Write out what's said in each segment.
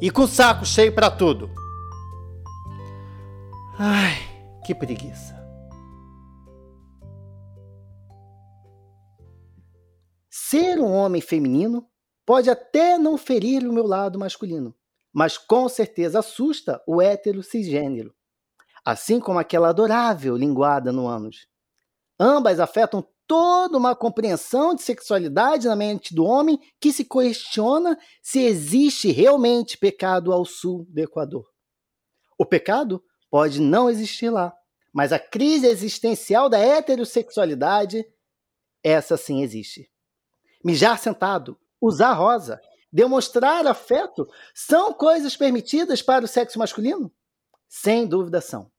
e com saco cheio para tudo. Ai, que preguiça. Ser um homem feminino pode até não ferir o meu lado masculino, mas com certeza assusta o hétero cisgênero, assim como aquela adorável linguada no ânus. Ambas afetam toda uma compreensão de sexualidade na mente do homem que se questiona se existe realmente pecado ao sul do Equador. O pecado pode não existir lá, mas a crise existencial da heterossexualidade, essa sim existe. Mijar sentado, usar rosa, demonstrar afeto são coisas permitidas para o sexo masculino? Sem dúvida são.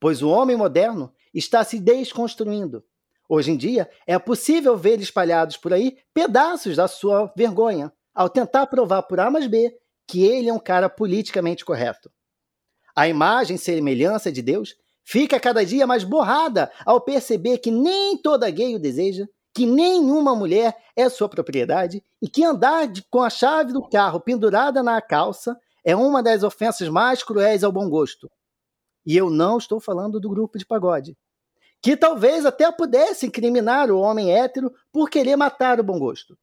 Pois o homem moderno está se desconstruindo Hoje em dia, é possível ver espalhados por aí pedaços da sua vergonha, ao tentar provar por A mais B que ele é um cara politicamente correto. A imagem e semelhança de Deus fica cada dia mais borrada ao perceber que nem toda gay o deseja, que nenhuma mulher é sua propriedade e que andar de, com a chave do carro pendurada na calça é uma das ofensas mais cruéis ao bom gosto. E eu não estou falando do grupo de pagode que talvez até pudesse incriminar o homem hétero por querer matar o bom gosto.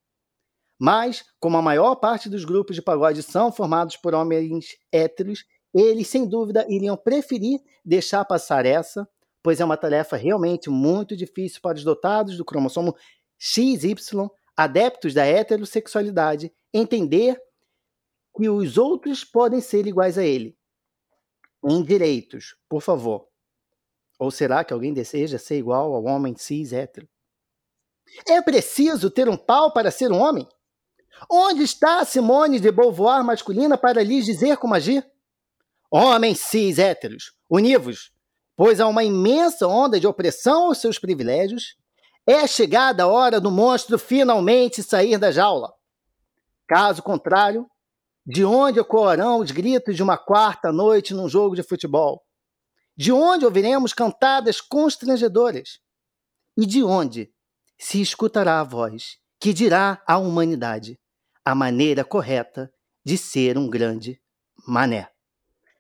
Mas, como a maior parte dos grupos de pagode são formados por homens héteros, eles sem dúvida iriam preferir deixar passar essa, pois é uma tarefa realmente muito difícil para os dotados do cromossomo XY, adeptos da heterossexualidade, entender que os outros podem ser iguais a ele. Em direitos, por favor, ou será que alguém deseja ser igual ao homem cis hétero? É preciso ter um pau para ser um homem? Onde está a Simone de Beauvoir masculina para lhes dizer como agir? Homens cis héteros, univos, pois há uma imensa onda de opressão aos seus privilégios. É chegada a hora do monstro finalmente sair da jaula. Caso contrário, de onde ecoarão os gritos de uma quarta noite num jogo de futebol? De onde ouviremos cantadas constrangedoras? E de onde se escutará a voz que dirá à humanidade a maneira correta de ser um grande mané?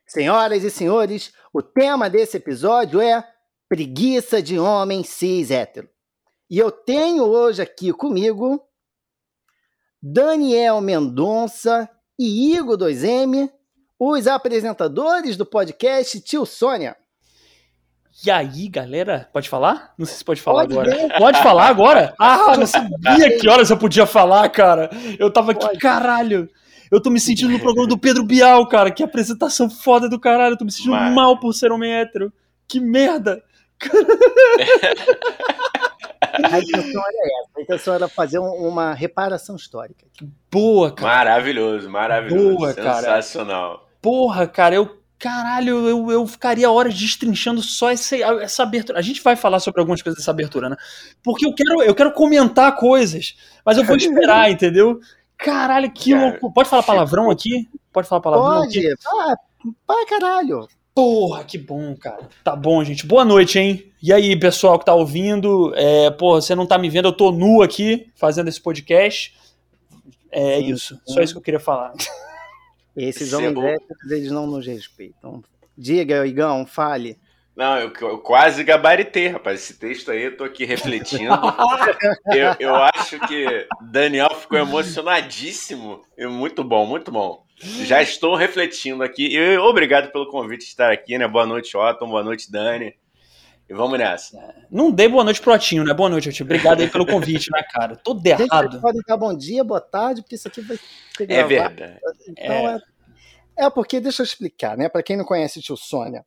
Senhoras e senhores, o tema desse episódio é preguiça de homem cis hétero. E eu tenho hoje aqui comigo Daniel Mendonça e Igor 2M, os apresentadores do podcast Tio Sônia. E aí, galera, pode falar? Não sei se pode falar pode agora. Ver. Pode falar agora? Ah, não sabia que horas eu podia falar, cara. Eu tava aqui, pode. caralho. Eu tô me sentindo no programa do Pedro Bial, cara. Que apresentação foda do caralho. Eu tô me sentindo Mas... mal por ser homem hétero. Que merda. A intenção era essa. A intenção era fazer uma reparação histórica. Boa, cara. Maravilhoso, maravilhoso. Boa, Sensacional. Cara. Porra, cara, eu caralho, eu, eu ficaria horas destrinchando só essa, essa abertura. A gente vai falar sobre algumas coisas dessa abertura, né? Porque eu quero, eu quero comentar coisas, mas eu vou esperar, entendeu? Caralho, que louco. Pode falar palavrão aqui? Pode falar palavrão Pode. aqui? Ah, para caralho. Porra, que bom, cara. Tá bom, gente. Boa noite, hein? E aí, pessoal que tá ouvindo? É, porra, você não tá me vendo, eu tô nu aqui fazendo esse podcast. É sim, isso. Sim. Só isso que eu queria falar. Esses homens héteros, eles não nos respeitam. Diga, Igão, fale. Não, eu, eu, quase gabaritei, rapaz. Esse texto aí, eu tô aqui refletindo. eu, eu acho que Daniel ficou emocionadíssimo. E muito bom, muito bom. Já estou refletindo aqui. E obrigado pelo convite de estar aqui, né? Boa noite, Otton. Boa noite, Dani. E vamos nessa. É, não dê boa noite pro Otinho, né? Boa noite, Otinho. Obrigado aí pelo convite, né, cara? Todo errado. Pode dar bom dia, boa tarde, porque isso aqui vai ser É verdade. Então é... é... é porque, deixa eu explicar, né? Para quem não conhece o tio Sônia.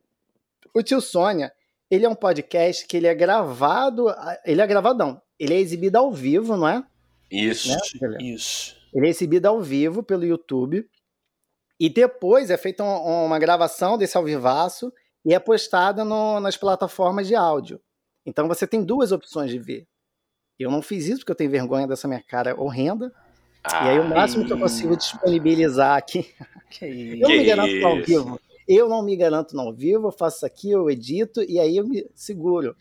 O tio Sônia, ele é um podcast que ele é gravado. Ele é gravado, não. Ele é exibido ao vivo, não é? Isso. Né? Isso. Ele é exibido ao vivo pelo YouTube. E depois é feita um, uma gravação desse alvivaço e é postada no, nas plataformas de áudio. Então você tem duas opções de ver. Eu não fiz isso porque eu tenho vergonha dessa minha cara horrenda. Ah, e aí o máximo que eu consigo disponibilizar aqui. eu não me garanto ao vivo. Eu não me garanto não vivo, eu faço isso aqui, eu edito e aí eu me seguro.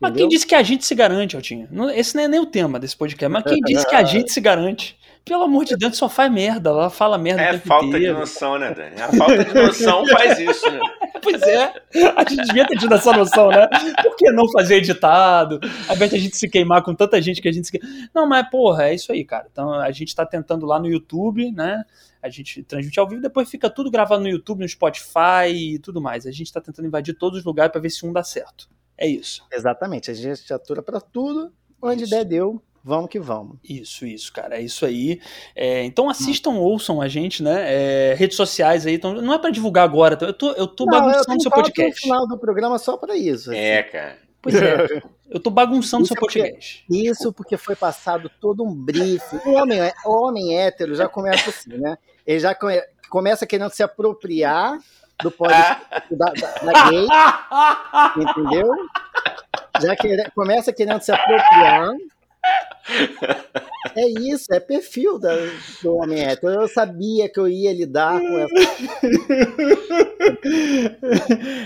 Mas entendeu? quem disse que a gente se garante, Altinho? Esse não é nem o tema desse podcast, mas quem disse que a gente se garante? Pelo amor de Deus, só faz merda, ela fala merda. É falta inteiro. de noção, né, Dani? A falta de noção faz isso, né? Pois é, a gente devia ter tido essa noção, né? Por que não fazer editado? Ao invés de a gente se queimar com tanta gente que a gente se queima. Não, mas porra, é isso aí, cara. Então a gente tá tentando lá no YouTube, né? A gente transmite ao vivo, depois fica tudo gravado no YouTube, no Spotify e tudo mais. A gente tá tentando invadir todos os lugares para ver se um dá certo. É isso. Exatamente, a gente atura para tudo, onde isso. der deu, Vamos que vamos. Isso, isso, cara. É isso aí. É, então assistam, hum. ouçam a gente, né? É, redes sociais aí. Então, não é para divulgar agora. Eu tô, eu tô não, bagunçando o seu podcast. No final do programa só para isso. Assim. É, cara. Pois é. Eu tô bagunçando isso seu podcast. Porque, isso porque foi passado todo um briefing. O homem, o homem hétero já começa assim, né? Ele já come, começa querendo se apropriar do podcast da, da, da gay. entendeu? Já que, começa querendo se apropriar é isso, é perfil da, do homem hétero. Eu sabia que eu ia lidar com essa.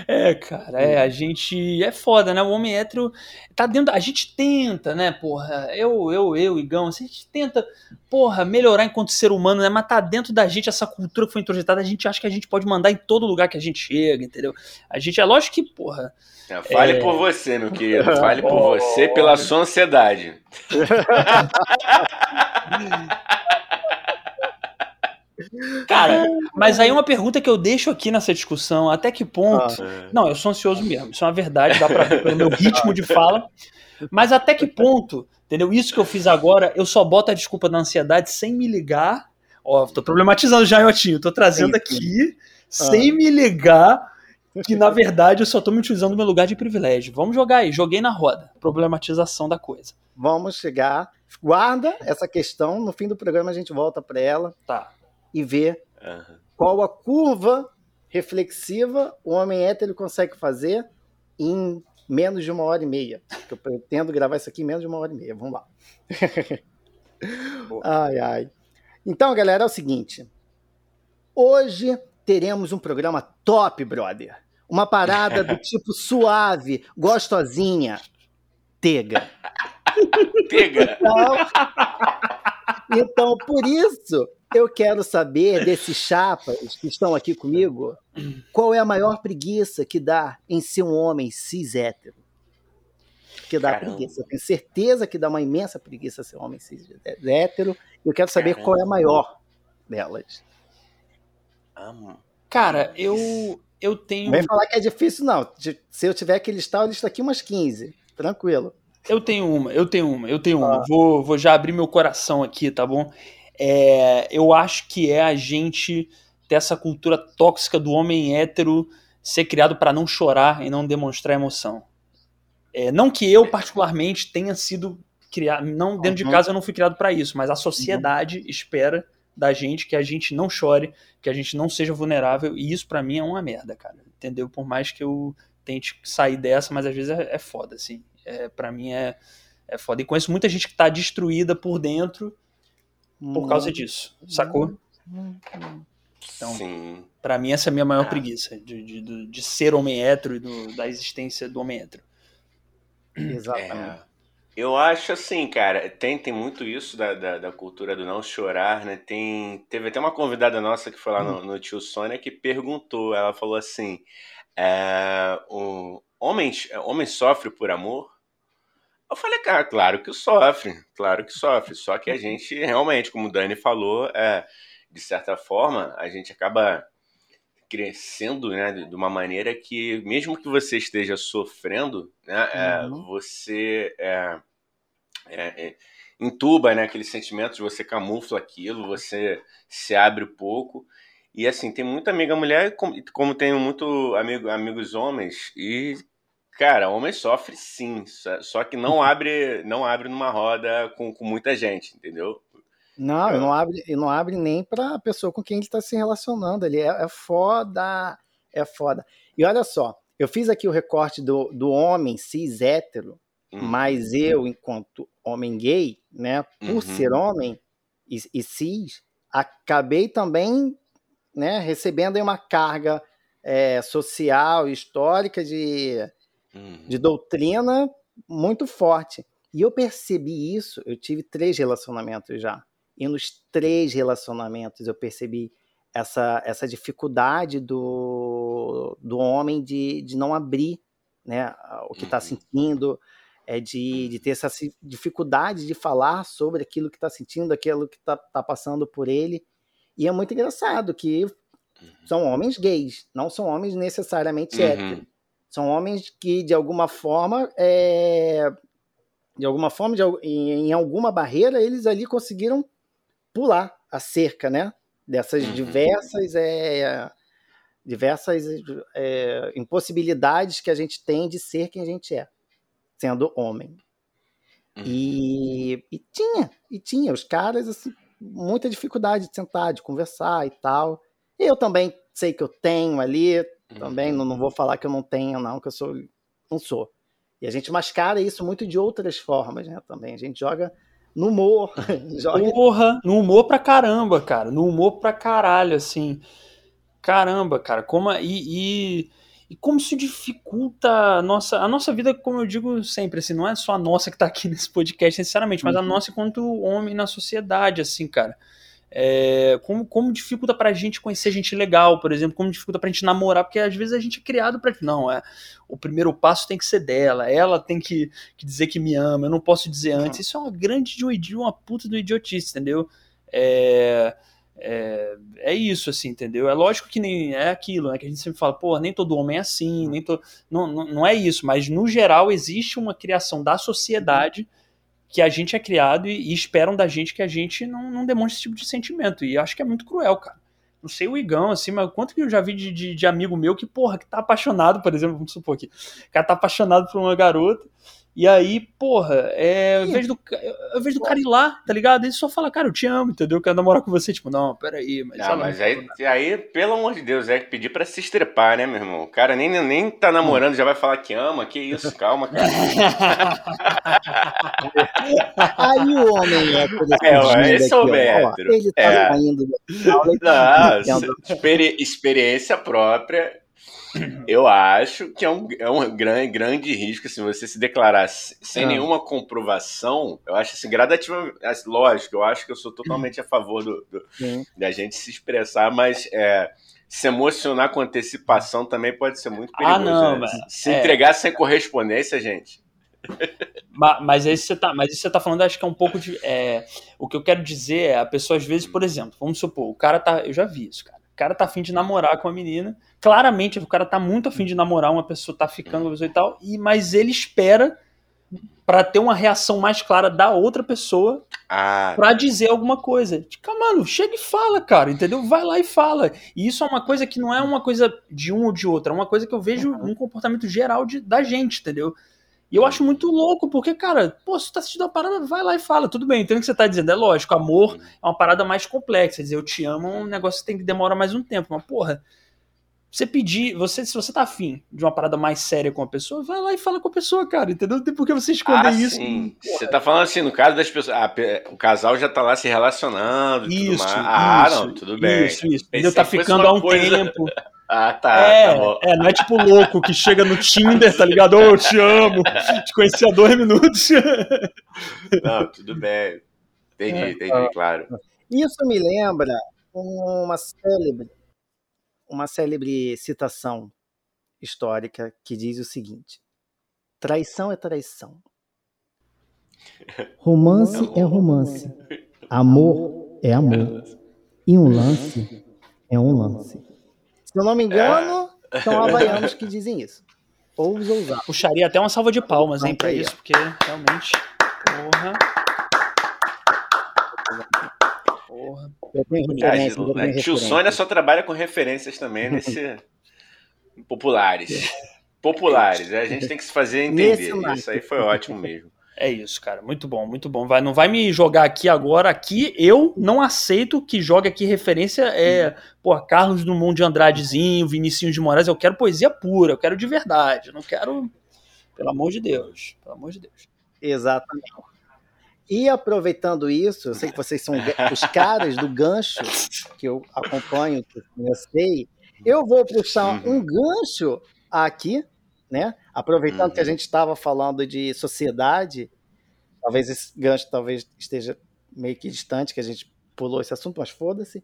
É, cara, é, a gente. É foda, né? O homem hétero tá dentro. A gente tenta, né, porra? Eu, eu, eu, Igão, a gente tenta, porra, melhorar enquanto ser humano, né? Mas tá dentro da gente essa cultura que foi introjetada. A gente acha que a gente pode mandar em todo lugar que a gente chega, entendeu? A gente, é lógico que, porra é, fale é... por você, meu querido. Fale por você, pela sua ansiedade. Cara, mas aí uma pergunta que eu deixo aqui nessa discussão, até que ponto. Ah, é. Não, eu sou ansioso mesmo, isso é uma verdade, dá pra ver pelo meu ritmo de fala. Mas até que ponto, entendeu? Isso que eu fiz agora, eu só boto a desculpa da ansiedade sem me ligar. Ó, tô problematizando já, Iotinho, tô trazendo aqui, sem me ligar que na verdade eu só tô me utilizando no meu lugar de privilégio. Vamos jogar aí, joguei na roda. Problematização da coisa. Vamos chegar. Guarda essa questão, no fim do programa a gente volta para ela. Tá. E vê uhum. qual a curva reflexiva o homem hétero consegue fazer em menos de uma hora e meia. Eu pretendo gravar isso aqui em menos de uma hora e meia. Vamos lá. ai, ai. Então, galera, é o seguinte. Hoje teremos um programa top, brother. Uma parada do tipo suave, gostosinha. Tega. Tega. Então, então, por isso, eu quero saber desses chapas que estão aqui comigo, qual é a maior preguiça que dá em ser um homem cis hétero? Que dá Caramba. preguiça. Eu tenho certeza que dá uma imensa preguiça ser um homem cis hétero. Eu quero saber Caramba. qual é a maior delas. Amo. Cara, eu eu tenho. Não vem falar que é difícil, não. Se eu tiver que listar, eu listo aqui umas 15. Tranquilo. Eu tenho uma, eu tenho uma, eu tenho ah. uma. Vou, vou já abrir meu coração aqui, tá bom? É, eu acho que é a gente ter essa cultura tóxica do homem hétero ser criado para não chorar e não demonstrar emoção. É, não que eu, particularmente, tenha sido criado. Não, dentro uhum. de casa eu não fui criado para isso, mas a sociedade uhum. espera da gente que a gente não chore, que a gente não seja vulnerável, e isso para mim é uma merda, cara. Entendeu? Por mais que eu tente sair dessa, mas às vezes é, é foda, assim. É, para mim é, é foda. E conheço muita gente que tá destruída por dentro por causa disso, sacou? Então, para mim essa é a minha maior preguiça, de, de, de ser homem hétero e do, da existência do homem hétero. Exatamente. É. Eu acho assim, cara, tem, tem muito isso da, da, da, cultura do não chorar, né? Tem, teve até uma convidada nossa que foi lá no, no Tio Sônia que perguntou, ela falou assim, é, um, homem, homem sofre por amor? Eu falei, cara, claro que sofre, claro que sofre, só que a gente realmente, como o Dani falou, é, de certa forma, a gente acaba crescendo né, de uma maneira que, mesmo que você esteja sofrendo, né, é, uhum. é, você é, é, entuba né, aquele sentimento, você camufla aquilo, você se abre um pouco. E assim, tem muita amiga mulher, como, como tenho muito amigo, amigos homens, e Cara, homem sofre sim, só que não abre, não abre numa roda com, com muita gente, entendeu? Não, eu... não abre, e não abre nem para a pessoa com quem ele está se relacionando ali. É, é foda, é foda. E olha só, eu fiz aqui o recorte do, do homem cis hétero, uhum. mas eu, enquanto homem gay, né, por uhum. ser homem e, e, cis, acabei também né, recebendo uma carga é, social, histórica, de, uhum. de doutrina muito forte. E eu percebi isso, eu tive três relacionamentos já. E nos três relacionamentos eu percebi essa, essa dificuldade do, do homem de, de não abrir né, o que está uhum. sentindo, é de, de ter essa dificuldade de falar sobre aquilo que está sentindo, aquilo que está tá passando por ele. E é muito engraçado que uhum. são homens gays, não são homens necessariamente uhum. héteros. São homens que, de alguma forma, é, de alguma forma, de, em, em, alguma barreira, eles ali conseguiram pular a cerca, né? Dessas uhum. diversas, é, diversas é, impossibilidades que a gente tem de ser quem a gente é, sendo homem. Uhum. E, e tinha, e tinha os caras, assim, muita dificuldade de sentar, de conversar e tal. Eu também sei que eu tenho ali, também não, não vou falar que eu não tenho, não, que eu sou. Não sou. E a gente mascara isso muito de outras formas, né? Também. A gente joga no humor. joga... Porra, no humor pra caramba, cara. No humor pra caralho, assim. Caramba, cara. Como, e, e, e como isso dificulta a nossa, a nossa vida, como eu digo sempre, assim, não é só a nossa que tá aqui nesse podcast, necessariamente, mas a uhum. nossa enquanto homem na sociedade, assim, cara. É, como, como dificulta pra gente conhecer gente legal, por exemplo, como dificulta pra gente namorar, porque às vezes a gente é criado pra. Não, é. O primeiro passo tem que ser dela, ela tem que, que dizer que me ama, eu não posso dizer antes. Isso é uma grande de uma puta do idiotice, entendeu? É, é, é, isso, assim, entendeu? É lógico que nem é aquilo, né? Que a gente sempre fala, pô, nem todo homem é assim, nem to, não, não, não é isso, mas no geral existe uma criação da sociedade. Uhum que a gente é criado e, e esperam da gente que a gente não, não, demonstre esse tipo de sentimento. E acho que é muito cruel, cara. Não sei o Igão, assim, mas quanto que eu já vi de, de, de amigo meu que, porra, que tá apaixonado, por exemplo, vamos supor aqui, o cara tá apaixonado por uma garota e aí, porra, é, ao invés do, ao do cara ir lá, tá ligado? Ele só fala, cara, eu te amo, entendeu? Eu quero namorar com você. Tipo, não, peraí. Mas, não, mas aí, aí, pelo amor de Deus, é pedir pra se estrepar, né, meu irmão? O cara nem, nem tá namorando, já vai falar que ama. Que isso, calma, cara. aí o homem é, é esse é o hétero. Ele tá é. saindo. Não, experi experiência própria eu acho que é um, é um grande, grande risco, assim, você se declarar sem ah. nenhuma comprovação, eu acho assim, gradativamente, lógico, eu acho que eu sou totalmente a favor do, do da gente se expressar, mas é, se emocionar com antecipação também pode ser muito perigoso. Ah, não, né? Se é... entregar sem correspondência, gente. mas, mas aí você tá, mas isso você tá falando, acho que é um pouco de. É, o que eu quero dizer é, a pessoa, às vezes, por exemplo, vamos supor, o cara tá. Eu já vi isso, cara. O cara tá afim de namorar com a menina. Claramente, o cara tá muito afim de namorar uma pessoa, tá ficando com a pessoa e tal. E, mas ele espera para ter uma reação mais clara da outra pessoa ah. para dizer alguma coisa. Tipo, mano, chega e fala, cara, entendeu? Vai lá e fala. E isso é uma coisa que não é uma coisa de um ou de outra, é uma coisa que eu vejo uhum. um comportamento geral de, da gente, entendeu? E eu acho muito louco, porque, cara, pô, se tu tá assistindo uma parada, vai lá e fala. Tudo bem, então o que você tá dizendo. É lógico, amor é uma parada mais complexa. Quer dizer, eu te amo é um negócio que tem que demorar mais um tempo. Mas, porra, você pedir, você, se você tá afim de uma parada mais séria com a pessoa, vai lá e fala com a pessoa, cara, entendeu? Não tem por que você esconder ah, isso. Sim. Você tá falando assim, no caso das pessoas, ah, o casal já tá lá se relacionando isso, tudo mais. Ah, isso, não, tudo bem. Isso, isso. Entendeu? Tá ficando há um coisa... tempo. Ah, tá. É, tá é, não é tipo louco que chega no Tinder, tá ligado? Oh, eu te amo, te conheci há dois minutos. Não, tudo bem. Entendi, é, entendi, claro. Isso me lembra uma célebre, uma célebre citação histórica que diz o seguinte: traição é traição. Romance é romance. Amor é amor. E um lance é um lance. Se eu não me engano, é. são havaianos que dizem isso. Ou os ousados. Puxaria até uma salva de palmas, hein, pra isso, porque realmente. Porra. Porra. Tenho Tio Sônia só trabalha com referências também nesse. populares. Populares, a gente tem que se fazer entender. Isso aí foi ótimo mesmo. É isso, cara. Muito bom, muito bom. Vai, não vai me jogar aqui agora. Aqui eu não aceito que jogue aqui referência é, pô, Carlos Drummond de Andradezinho, Vinicinho de Moraes. Eu quero poesia pura, eu quero de verdade. Eu não quero, pelo amor de Deus, pelo amor de Deus. Exatamente. E aproveitando isso, eu sei que vocês são os caras do gancho que eu acompanho, que eu sei. Eu vou puxar uhum. um gancho aqui, né? Aproveitando uhum. que a uhum. gente estava falando de sociedade, talvez esse gancho talvez esteja meio que distante, que a gente pulou esse assunto, mas foda-se.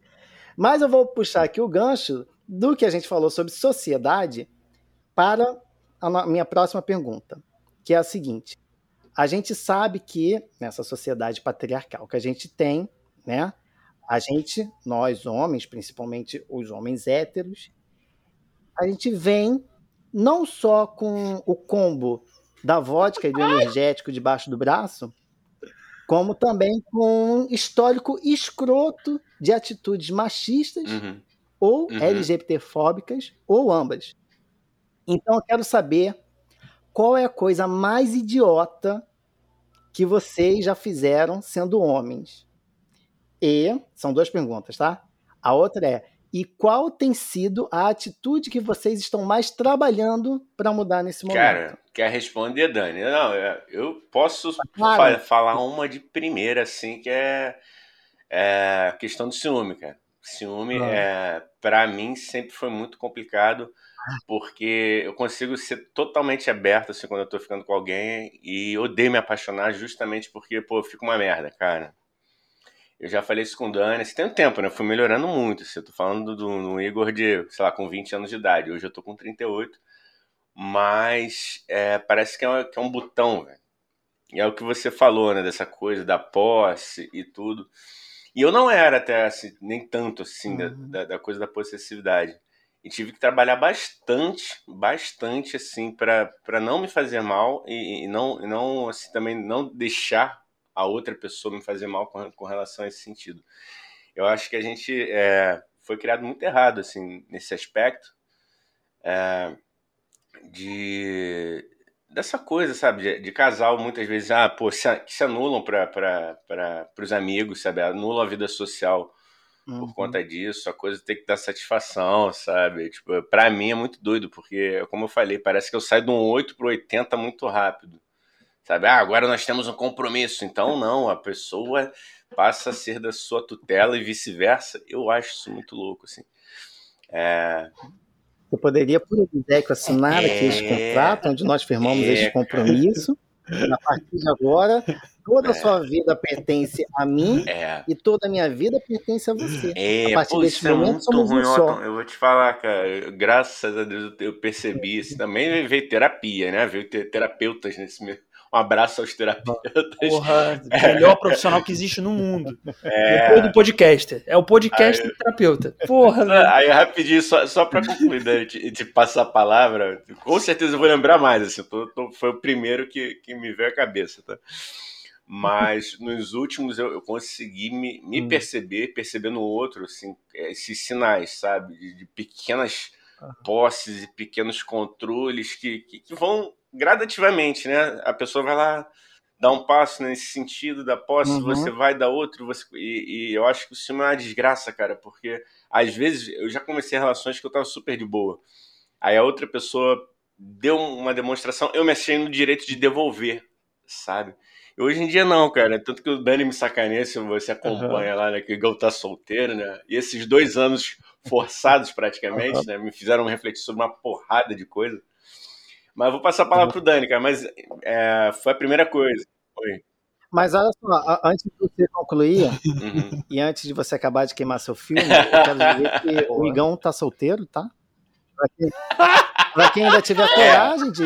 Mas eu vou puxar aqui o gancho do que a gente falou sobre sociedade para a minha próxima pergunta, que é a seguinte: a gente sabe que nessa sociedade patriarcal que a gente tem, né? A gente, nós homens, principalmente os homens héteros, a gente vem não só com o combo da vodka e do energético debaixo do braço, como também com um histórico escroto de atitudes machistas uhum. ou uhum. LGBTfóbicas ou ambas. Então eu quero saber qual é a coisa mais idiota que vocês já fizeram sendo homens? E são duas perguntas, tá? A outra é: e qual tem sido a atitude que vocês estão mais trabalhando para mudar nesse momento? Cara, quer responder, Dani? Não, é, eu posso claro. falar uma de primeira, assim, que é, é a questão do ciúme, cara. Ciúme, ah. é, para mim, sempre foi muito complicado porque eu consigo ser totalmente aberto assim quando eu tô ficando com alguém e odeio me apaixonar justamente porque, pô, eu fico uma merda, cara. Eu já falei isso com o Dani, assim, tem um tempo, né? Eu fui melhorando muito. Assim, eu tô falando do, do, Igor de, sei lá, com 20 anos de idade. Hoje eu tô com 38. Mas é, parece que é, que é um botão, velho. E é o que você falou, né? Dessa coisa da posse e tudo. E eu não era até assim, nem tanto assim, uhum. da, da, coisa da possessividade e tive que trabalhar bastante, bastante assim para não me fazer mal e, e não e não assim também não deixar a outra pessoa me fazer mal com, com relação a esse sentido. Eu acho que a gente é, foi criado muito errado assim nesse aspecto é, de dessa coisa, sabe, de, de, casal muitas vezes ah pô se, que se anulam para para os amigos, sabe, anulam a vida social uhum. por conta disso, a coisa tem que dar satisfação, sabe? Tipo, pra mim é muito doido, porque, como eu falei, parece que eu saio de um 8 pro 80 muito rápido. Sabe? Ah, agora nós temos um compromisso. Então, não, a pessoa passa a ser da sua tutela e vice-versa. Eu acho isso muito louco, assim. É... Você poderia, por exemplo, assinar é... aqui este contrato, onde nós firmamos é... este compromisso. A partir de agora, toda a é. sua vida pertence a mim é. e toda a minha vida pertence a você. É, a partir pô, desse momento, é somos ruim, um só. Eu vou te falar, cara, graças a Deus eu percebi isso. Também veio terapia, né? Veio ter terapeutas nesse meio. Um abraço aos terapeutas. Porra, é. melhor profissional que existe no mundo. É. Depois do podcaster. É o podcast do terapeuta. Porra, velho. Aí, rapidinho, só, só pra concluir, né, de, de, passar a palavra, com certeza eu vou lembrar mais, assim, tô, tô, foi o primeiro que, que me veio à cabeça, tá? Mas nos últimos eu, eu consegui me, me hum. perceber, perceber no outro, assim, esses sinais, sabe? De, de pequenas posses e pequenos controles que, que, que vão gradativamente, né? A pessoa vai lá dar um passo nesse sentido da posse, uhum. você vai dar outro, você e, e, eu acho que o ciúme é uma desgraça, cara, porque às vezes eu já comecei relações que eu tava super de boa. Aí a outra pessoa deu uma demonstração, eu me achei no direito de devolver, sabe? E hoje em dia não, cara. Tanto que o Dani me sacaneia se você acompanha uhum. lá, né? Que o Gal tá solteiro, né? E esses dois anos forçados praticamente, uhum. né? Me fizeram refletir sobre uma porrada de coisa. Mas eu vou passar a palavra uhum. pro Dani, cara. Mas é, foi a primeira coisa. Foi. Mas olha só, antes de você concluir, uhum. e antes de você acabar de queimar seu filme, eu quero dizer que o Igão tá solteiro, tá? Pra quem, pra quem ainda tiver coragem de.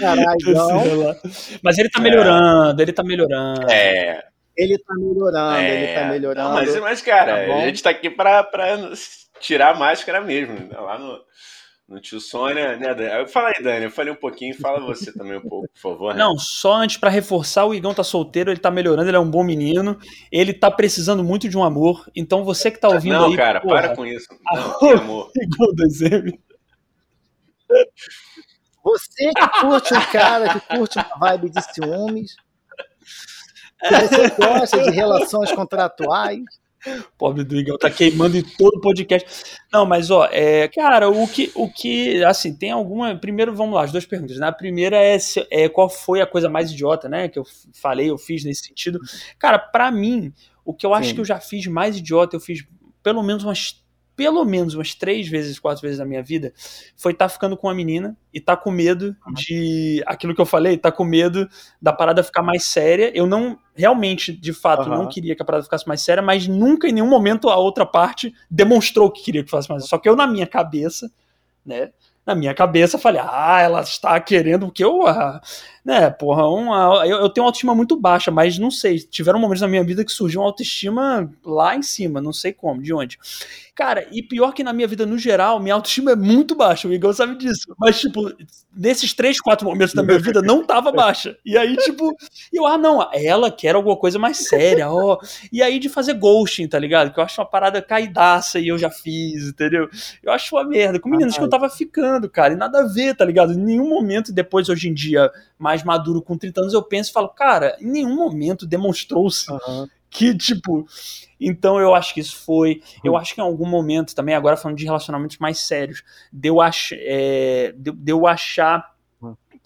Caralho, Mas ele tá melhorando, é. ele tá melhorando. É. Ele tá melhorando, é. ele tá melhorando. Não, mas, mas, cara, tá a gente tá aqui pra, pra tirar a máscara mesmo. Né? Lá no, no tio Sônia, né, Dani? Fala aí, Dani, eu falei um pouquinho, fala você também um pouco, por favor. Né? Não, só antes para reforçar, o Igão tá solteiro, ele tá melhorando, ele é um bom menino, ele tá precisando muito de um amor, então você que tá ouvindo não, aí... Não, cara, porra, para com isso. Não, que amor. Igão 2M. Você que curte um cara que curte uma vibe de ciúmes, você gosta de relações contratuais. Pobre do Igor, tá queimando em todo o podcast. Não, mas ó, é, cara, o que, o que, assim, tem alguma. Primeiro, vamos lá, as duas perguntas. Né? A primeira é, se, é qual foi a coisa mais idiota, né? Que eu falei, eu fiz nesse sentido. Cara, para mim, o que eu acho Sim. que eu já fiz mais idiota, eu fiz pelo menos umas pelo menos umas três vezes, quatro vezes na minha vida, foi estar tá ficando com uma menina e tá com medo de. Aquilo que eu falei, tá com medo da parada ficar mais séria. Eu não, realmente, de fato, uhum. não queria que a parada ficasse mais séria, mas nunca em nenhum momento a outra parte demonstrou que queria que fosse mais. Só que eu, na minha cabeça, né? Na minha cabeça, falei, ah, ela está querendo que eu. Ah, né, porra, uma, eu, eu, tenho uma autoestima muito baixa, mas não sei. Tiveram momentos na minha vida que surgiu uma autoestima lá em cima, não sei como, de onde. Cara, e pior que na minha vida no geral, minha autoestima é muito baixa, o Igor sabe disso. Mas, tipo, nesses três, quatro momentos da minha vida não tava baixa. E aí, tipo, eu, ah, não, ela quer alguma coisa mais séria, ó. E aí de fazer ghosting, tá ligado? Que eu acho uma parada caidaça e eu já fiz, entendeu? Eu acho uma merda. Com meninas ah, que eu tava ficando, cara, e nada a ver, tá ligado? Em nenhum momento depois, hoje em dia, mais maduro, com 30 anos, eu penso e falo, cara, em nenhum momento demonstrou-se uhum. que, tipo, então eu acho que isso foi. Eu uhum. acho que em algum momento também, agora falando de relacionamentos mais sérios, deu, ach, é, deu, deu achar uhum.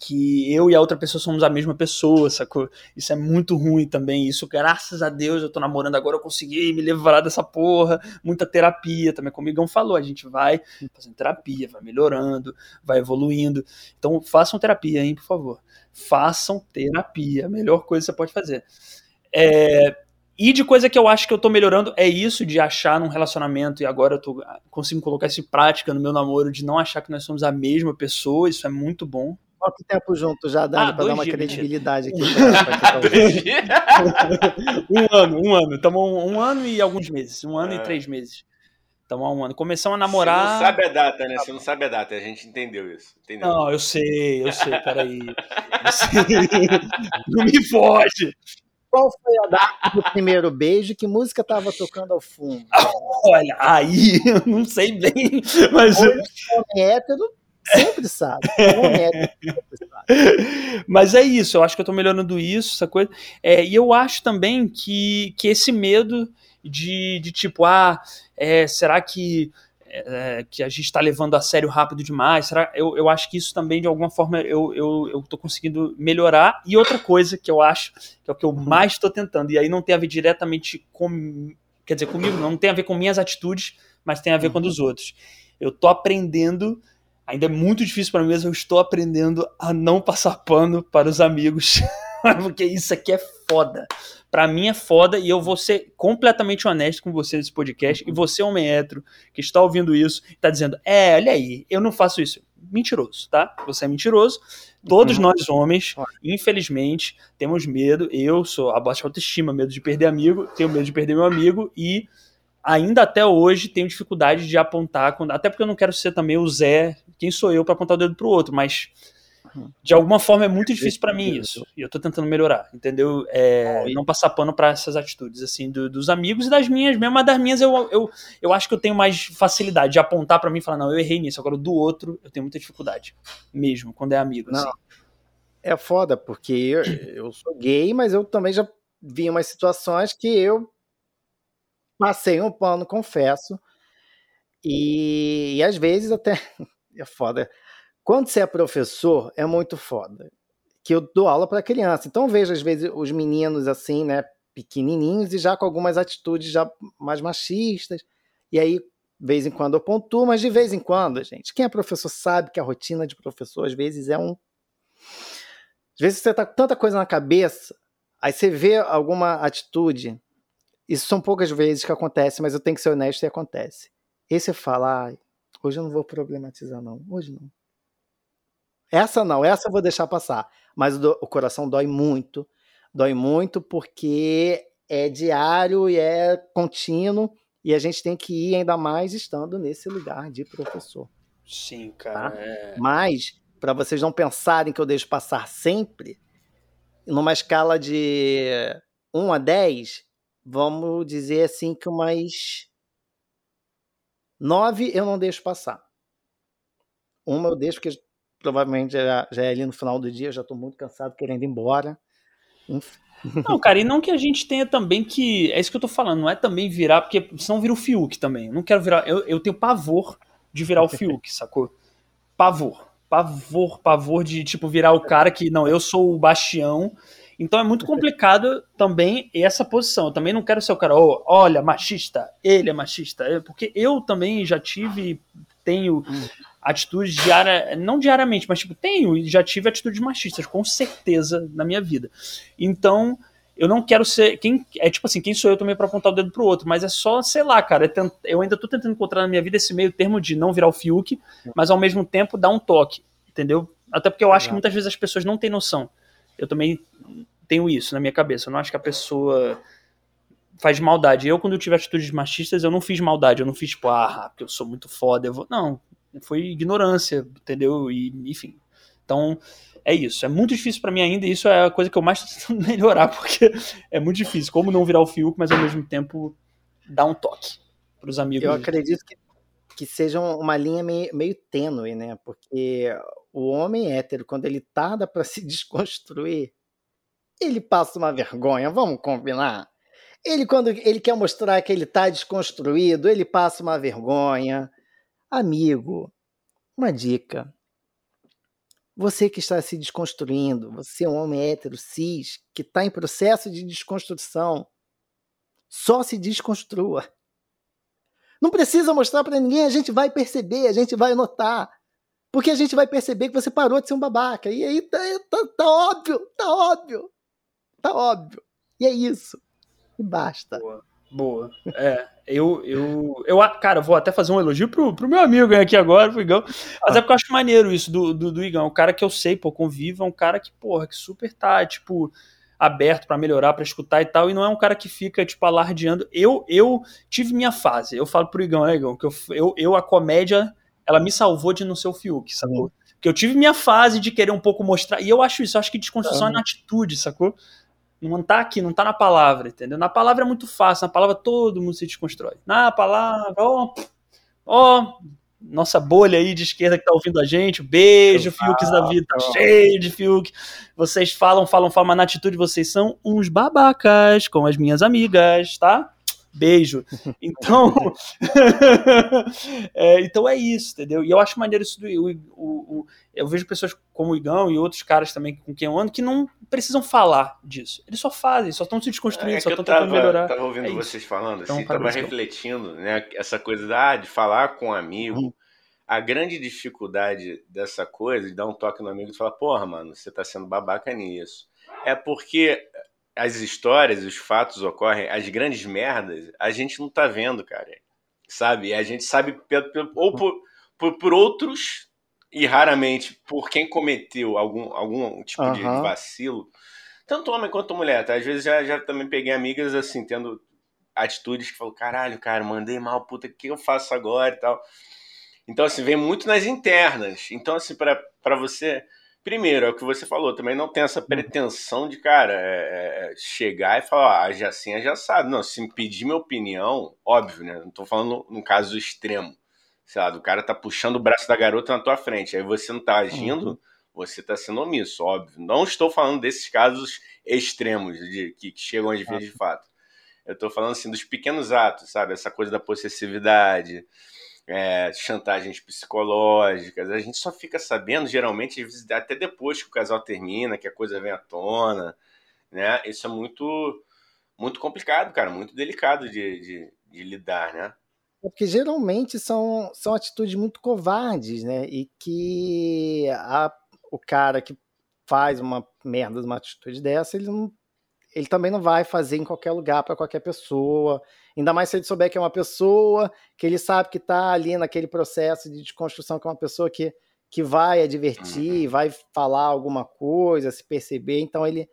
Que eu e a outra pessoa somos a mesma pessoa, sacou? Isso é muito ruim também. Isso, graças a Deus, eu tô namorando agora, eu consegui me livrar dessa porra. Muita terapia também, como o Migão falou, a gente vai fazendo terapia, vai melhorando, vai evoluindo. Então façam terapia, hein, por favor. Façam terapia, a melhor coisa que você pode fazer. É, e de coisa que eu acho que eu tô melhorando é isso de achar num relacionamento, e agora eu tô, consigo colocar isso em prática no meu namoro, de não achar que nós somos a mesma pessoa, isso é muito bom. Quanto tempo junto já, Dani, ah, pra dar uma dias, credibilidade aqui? um ano, um ano. Estamos um, um, ano e alguns meses. Um ano é. e três meses. Estamos há um ano. Começamos a namorar. Você não sabe a data, né? Você não sabe a data, a gente entendeu isso. Entendeu? Não, eu sei, eu sei, peraí. Eu sei. Não me foge. Qual foi a data do primeiro beijo? Que música estava tocando ao fundo? Olha, aí eu não sei bem, mas. Hoje, homem hétero sempre sabe. sempre sabe. Mas é isso, eu acho que eu estou melhorando isso, essa coisa. É, e eu acho também que, que esse medo de, de tipo, ah, é, será que é, que a gente está levando a sério rápido demais. Será? Eu, eu acho que isso também, de alguma forma, eu, eu, eu tô conseguindo melhorar. E outra coisa que eu acho, que é o que eu mais estou tentando, e aí não tem a ver diretamente com. Quer dizer, comigo, não, não tem a ver com minhas atitudes, mas tem a ver com a dos outros. Eu tô aprendendo, ainda é muito difícil para mim, mas eu estou aprendendo a não passar pano para os amigos. Porque isso aqui é foda. Para mim é foda e eu vou ser completamente honesto com você nesse podcast. E você, homem hétero, que está ouvindo isso, está dizendo: É, olha aí, eu não faço isso. Mentiroso, tá? Você é mentiroso. Todos uhum. nós, homens, infelizmente, temos medo. Eu sou a baixa autoestima, medo de perder amigo, tenho medo de perder meu amigo e ainda até hoje tenho dificuldade de apontar, até porque eu não quero ser também o Zé, quem sou eu para apontar o dedo pro outro, mas de alguma forma é muito difícil para mim isso. E eu tô tentando melhorar, entendeu? É, não passar pano para essas atitudes, assim, do, dos amigos e das minhas mesmo. Mas das minhas eu, eu, eu acho que eu tenho mais facilidade de apontar para mim e falar, não, eu errei nisso. Agora do outro eu tenho muita dificuldade, mesmo, quando é amigo. Assim. É foda, porque eu, eu sou gay, mas eu também já vi umas situações que eu passei um pano, confesso. E, e às vezes até. É foda quando você é professor, é muito foda. Que eu dou aula para criança. Então vejo, às vezes, os meninos assim, né, pequenininhos e já com algumas atitudes já mais machistas. E aí, de vez em quando eu pontuo, mas de vez em quando, gente, quem é professor sabe que a rotina de professor às vezes é um. Às vezes você tá com tanta coisa na cabeça, aí você vê alguma atitude. Isso são poucas vezes que acontece, mas eu tenho que ser honesto e acontece. E você fala, ah, hoje eu não vou problematizar, não. Hoje não. Essa não, essa eu vou deixar passar. Mas o, o coração dói muito. Dói muito porque é diário e é contínuo. E a gente tem que ir ainda mais estando nesse lugar de professor. Sim, cara. Tá? É... Mas, para vocês não pensarem que eu deixo passar sempre, numa escala de 1 a 10, vamos dizer assim que umas 9 eu não deixo passar. Uma eu deixo porque provavelmente já, já é ali no final do dia, já tô muito cansado, querendo ir embora. Enfim. Não, cara, e não que a gente tenha também que. É isso que eu tô falando, não é também virar, porque senão vira o Fiuk também. Eu não quero virar. Eu, eu tenho pavor de virar o Fiuk, sacou? Pavor. Pavor, pavor de, tipo, virar o cara que, não, eu sou o bastião. Então é muito complicado também essa posição. Eu também não quero ser o cara, oh, olha, machista, ele é machista. Porque eu também já tive, tenho atitudes diárias, não diariamente, mas tipo, tenho e já tive atitudes machistas, com certeza, na minha vida. Então, eu não quero ser. Quem, é tipo assim, quem sou eu também para apontar o dedo pro outro, mas é só, sei lá, cara. É eu ainda tô tentando encontrar na minha vida esse meio termo de não virar o Fiuk, mas ao mesmo tempo dar um toque, entendeu? Até porque eu acho que muitas vezes as pessoas não têm noção. Eu também tenho isso na minha cabeça. Eu não acho que a pessoa faz maldade. Eu, quando eu tive atitudes machistas, eu não fiz maldade. Eu não fiz, tipo, ah, porque eu sou muito foda. Eu vou... Não, foi ignorância, entendeu? E, enfim. Então, é isso. É muito difícil para mim ainda, e isso é a coisa que eu mais tô tentando melhorar, porque é muito difícil. Como não virar o Fiuk, mas ao mesmo tempo dar um toque pros amigos. Eu acredito que, que seja uma linha meio, meio tênue, né? Porque o homem hétero, quando ele tarda para se desconstruir, ele passa uma vergonha, vamos combinar? Ele, quando ele quer mostrar que ele está desconstruído, ele passa uma vergonha. Amigo, uma dica. Você que está se desconstruindo, você é um homem hétero, cis, que está em processo de desconstrução, só se desconstrua. Não precisa mostrar para ninguém, a gente vai perceber, a gente vai notar. Porque a gente vai perceber que você parou de ser um babaca. E aí tá, tá, tá óbvio, tá óbvio. Tá óbvio. E é isso. E basta. Boa. Boa. É, eu, eu, eu, cara, vou até fazer um elogio pro, pro meu amigo aqui agora, pro Igão. Mas é porque eu acho maneiro isso do, do, do Igão. O cara que eu sei, pô, convive, é um cara que, porra, que super tá, tipo, aberto para melhorar, para escutar e tal, e não é um cara que fica, tipo, alardeando. Eu, eu tive minha fase. Eu falo pro Igão, né, Igão, que eu, eu, eu a comédia, ela me salvou de não ser o Fiuk, sacou? Porque eu tive minha fase de querer um pouco mostrar, e eu acho isso, eu acho que desconstrução uhum. é na atitude, sacou? Não tá aqui, não tá na palavra, entendeu? Na palavra é muito fácil, na palavra todo mundo se desconstrói. Na palavra, ó, ó, nossa bolha aí de esquerda que tá ouvindo a gente, beijo, Fiuk da vida, tá cheio de Fiuk. Vocês falam, falam, falam, mas na atitude vocês são uns babacas, com as minhas amigas, tá? Beijo. Então, é, então é isso, entendeu? E eu acho maneiro isso do. O, o, eu vejo pessoas como o Igão e outros caras também com quem eu ando que não precisam falar disso. Eles só fazem, só estão se desconstruindo, é, só estão tentando melhorar. Eu tava ouvindo é vocês falando, então, assim, tava refletindo, né? Essa coisa da, ah, de falar com um amigo. Hum. A grande dificuldade dessa coisa, de dar um toque no amigo e falar, porra, mano, você tá sendo babaca nisso. É porque as histórias, os fatos ocorrem, as grandes merdas, a gente não tá vendo, cara. Sabe? A gente sabe ou por, por, por outros e raramente por quem cometeu algum, algum tipo uhum. de vacilo, tanto homem quanto mulher, tá? Às vezes já, já também peguei amigas assim, tendo atitudes que falam, caralho, cara, mandei mal, puta, o que eu faço agora e tal. Então, assim, vem muito nas internas. Então, assim, para você Primeiro, é o que você falou, também não tem essa uhum. pretensão de, cara, é, é, chegar e falar, ah, já assim, já sabe. Não, se me pedir minha opinião, óbvio, né? Não tô falando no caso extremo. Sei lá, do cara tá puxando o braço da garota na tua frente, aí você não tá agindo, uhum. você tá sendo omisso, óbvio. Não estou falando desses casos extremos de, que, que chegam às vezes de fato. Eu tô falando, assim, dos pequenos atos, sabe? Essa coisa da possessividade, é, chantagens psicológicas. A gente só fica sabendo, geralmente, até depois que o casal termina, que a coisa vem à tona. Né? Isso é muito, muito complicado, cara, muito delicado de, de, de lidar, né? É porque geralmente são, são atitudes muito covardes, né? E que a, o cara que faz uma merda, uma atitude dessa, ele não ele também não vai fazer em qualquer lugar para qualquer pessoa. Ainda mais se ele souber que é uma pessoa, que ele sabe que está ali naquele processo de desconstrução, que é uma pessoa que, que vai advertir, uhum. vai falar alguma coisa, se perceber. Então ele.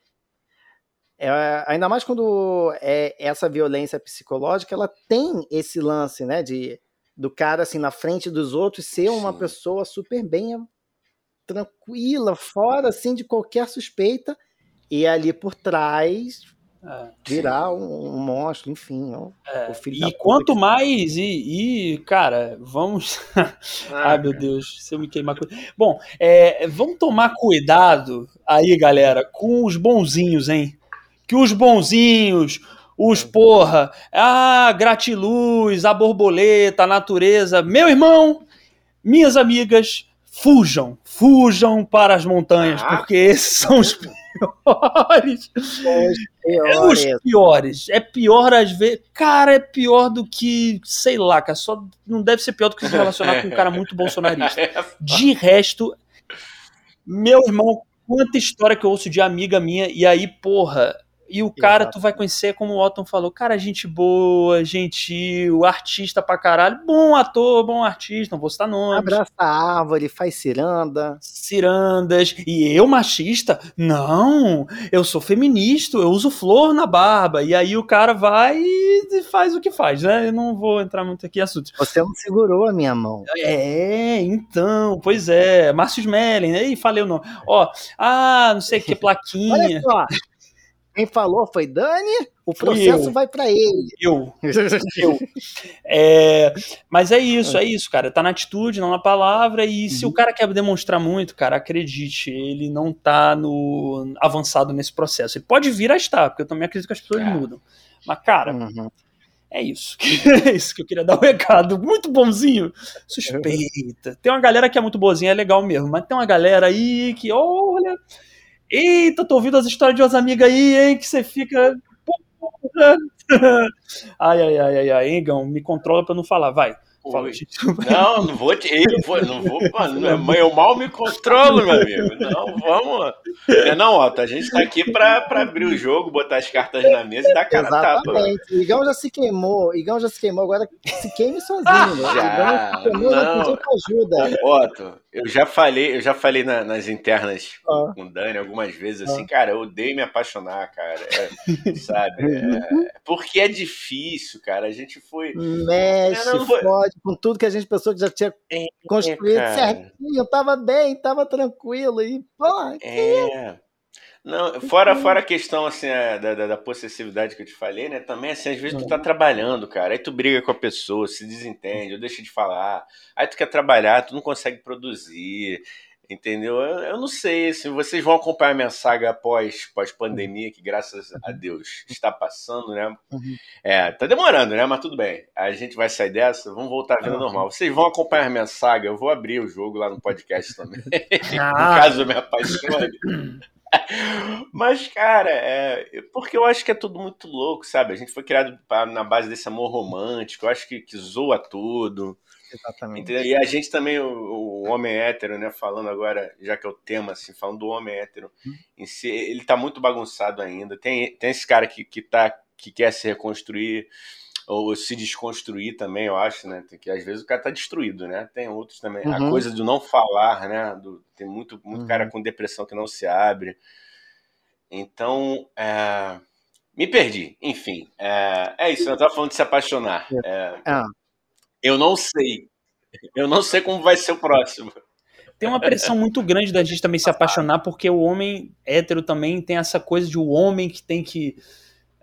É, ainda mais quando é essa violência psicológica, ela tem esse lance, né? De, do cara assim na frente dos outros ser uma Sim. pessoa super bem tranquila, fora assim de qualquer suspeita e ali por trás É, virar um, um, monstro, enfim. É, e quanto que... mais, e, e, cara, vamos. Ah, Ai, meu Deus, se eu me queimar. Bom, é, vamos tomar cuidado aí, galera, com os bonzinhos, hein? Que os bonzinhos, os porra, ah, gratiluz, a borboleta, a natureza. Meu irmão, minhas amigas, fujam, fujam para as montanhas, ah, porque esses são os piores. Os piores. Os piores. É pior às vezes. Cara, é pior do que, sei lá, cara, só não deve ser pior do que se relacionar com um cara muito bolsonarista. De resto, meu irmão, quanta história que eu ouço de amiga minha, e aí, porra, e o cara, Exato. tu vai conhecer, como o Otton falou, cara, gente boa, gentil, artista pra caralho, bom ator, bom artista, não vou citar nomes. Abraça a árvore, faz ciranda. Cirandas. E eu, machista? Não, eu sou feminista, eu uso flor na barba. E aí o cara vai e faz o que faz, né? Eu não vou entrar muito aqui em assuntos. Você não segurou a minha mão. É, então, pois é. Márcio Smelling, aí falei o nome. Ó, ah, não sei o que, plaquinha. Olha só. Quem falou foi Dani, o processo vai para ele. Eu. eu. É, mas é isso, é isso, cara. Tá na atitude, não na palavra. E uhum. se o cara quer demonstrar muito, cara, acredite, ele não tá no avançado nesse processo. Ele pode vir a estar, porque eu também acredito que as pessoas é. mudam. Mas, cara, uhum. é isso. é isso que eu queria dar um recado. Muito bonzinho. Suspeita. Tem uma galera que é muito boazinha, é legal mesmo. Mas tem uma galera aí que, olha Eita, tô ouvindo as histórias de umas amigas aí, hein, que você fica. Ai, ai, ai, ai, ai, Engão, me controla pra não falar, vai. Fala, não, não vou te. Eu vou, não vou, mano, eu mal me controlo, meu amigo. Não, vamos. É, não, Otto, a gente tá aqui pra, pra abrir o jogo, botar as cartas na mesa e dar cara Exatamente. tapa. O Igão já se queimou, Igão já se queimou, agora se queime sozinho. Ah, já, Igão se queimou, não. ajuda. Otto, eu já falei, eu já falei na, nas internas ah. com o Dani algumas vezes assim, ah. cara, eu odeio me apaixonar, cara. É, sabe? É, porque é difícil, cara. A gente foi. Mexe, não, foi... pode com tudo que a gente pensou que já tinha é, construído é, certinho, tava bem, tava tranquilo e é. Não, fora, fora a questão assim, é, da, da, da, possessividade que eu te falei, né? Também, assim, às vezes tu tá trabalhando, cara, aí tu briga com a pessoa, se desentende, ou deixa de falar, aí tu quer trabalhar, tu não consegue produzir, Entendeu? Eu, eu, não sei se vocês vão acompanhar a minha saga pós, pós pandemia, que graças a Deus está passando, né? Uhum. É, tá demorando, né? Mas tudo bem. A gente vai sair dessa, vamos voltar à vida uhum. normal. Vocês vão acompanhar a minha saga, eu vou abrir o jogo lá no podcast também. Ah. no caso eu me apaixone. Mas, cara, é, porque eu acho que é tudo muito louco, sabe? A gente foi criado na base desse amor romântico, eu acho que, que zoa tudo. Exatamente. E a gente também, o, o, homem hétero, né, falando agora, já que é o tema, assim, falando do homem hétero hum. em si, ele tá muito bagunçado ainda. Tem, tem esse cara que, que, tá, que quer se reconstruir ou se desconstruir também, eu acho, né? Que às vezes o cara tá destruído, né? Tem outros também. Uhum. A coisa do não falar, né? Do, tem muito, muito uhum. cara com depressão que não se abre. Então, é... me perdi. Enfim, é, é isso. Eu tava falando de se apaixonar. É... é. Eu não sei. Eu não sei como vai ser o próximo. Tem uma pressão muito grande da gente também se apaixonar, porque o homem hétero também tem essa coisa de o homem que tem que.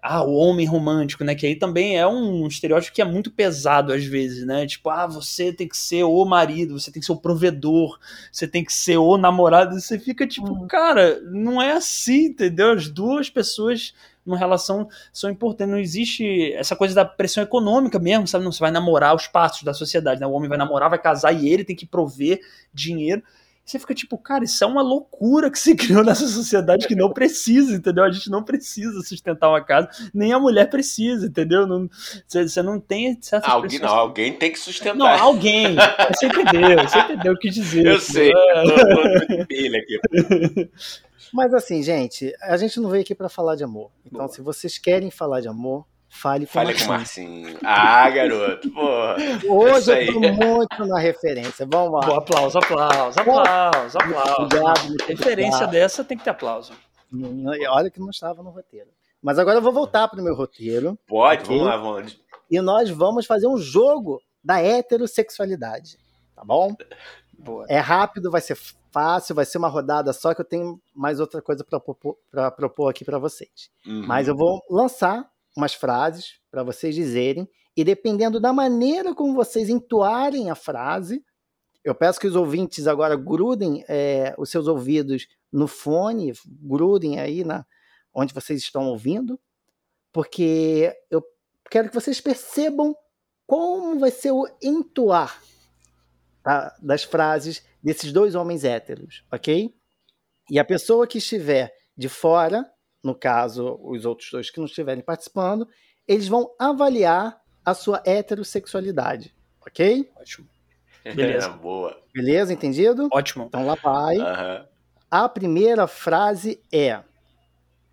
Ah, o homem romântico, né? Que aí também é um estereótipo que é muito pesado às vezes, né? Tipo, ah, você tem que ser o marido, você tem que ser o provedor, você tem que ser o namorado. Você fica tipo, hum. cara, não é assim, entendeu? As duas pessoas numa relação são importantes. Não existe essa coisa da pressão econômica mesmo, sabe? Não você vai namorar os passos da sociedade, né? O homem vai namorar, vai casar e ele tem que prover dinheiro. Você fica tipo, cara, isso é uma loucura que se criou nessa sociedade que não precisa, entendeu? A gente não precisa sustentar uma casa, nem a mulher precisa, entendeu? Não, você, você não tem certas alguém, não, alguém tem que sustentar. Não, alguém. Você entendeu, você entendeu o que dizer. Eu sei, é. eu tô, tô aqui. Mas assim, gente, a gente não veio aqui para falar de amor. Então, Boa. se vocês querem falar de amor, fale com Fale Marcinho. com o Marcinho. Ah, garoto, porra. Hoje eu tô muito na referência. Vamos lá. Boa, aplauso, aplauso, aplauso, aplauso. Obrigado, referência obrigado. dessa tem que ter aplauso. Olha que não estava no roteiro. Mas agora eu vou voltar para o meu roteiro. Pode, aqui, vamos lá, vamos. E nós vamos fazer um jogo da heterossexualidade. Tá bom? Boa. É rápido, vai ser fácil, vai ser uma rodada só que eu tenho mais outra coisa para propor, propor, aqui para vocês. Uhum. Mas eu vou lançar umas frases para vocês dizerem e dependendo da maneira como vocês entoarem a frase, eu peço que os ouvintes agora grudem é, os seus ouvidos no fone, grudem aí na onde vocês estão ouvindo, porque eu quero que vocês percebam como vai ser o entoar tá, das frases desses dois homens héteros, ok? E a pessoa que estiver de fora, no caso, os outros dois que não estiverem participando, eles vão avaliar a sua heterossexualidade, ok? Ótimo. Beleza. Boa. Beleza, entendido? Ótimo. Então lá vai. A primeira frase é: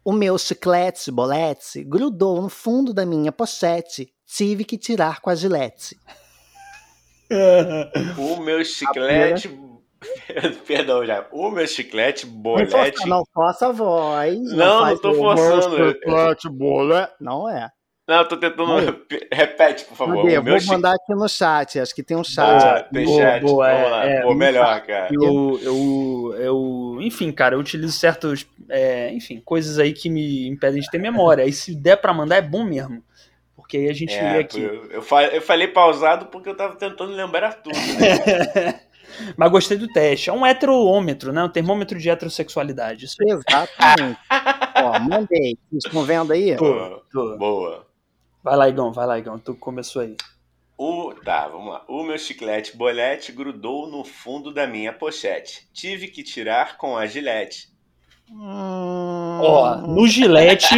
O meu chiclete bolete grudou no fundo da minha pochete. Tive que tirar com a gilete. o meu chiclete. Perdão, já. O meu chiclete bolete. Não faça a voz. Não, não, não tô forçando. Chiclete bolete. Não é. Não, eu tô tentando. Repete, por favor. Cadê? Vou mandar aqui no chat. Acho que tem um chat. Boa, tem boa, chat. Boa, Vamos é, lá. É, Pô, melhor, cara. Eu, eu, eu, enfim, cara, eu utilizo certos. É, enfim, coisas aí que me impedem de ter memória. Aí se der pra mandar, é bom mesmo. Porque aí a gente é, aqui. Eu, eu, falei, eu falei pausado porque eu tava tentando lembrar tudo. Né? Mas gostei do teste. É um heterômetro, né? Um termômetro de heterossexualidade. Isso Exatamente. Ó, mandei. Vocês estão vendo aí? Tô. Boa. Vai lá, Igão, vai lá, Igão. Tu começou aí. O, tá, vamos lá. O meu chiclete bolete grudou no fundo da minha pochete. Tive que tirar com a gilete. Hum... Ó, no gilete.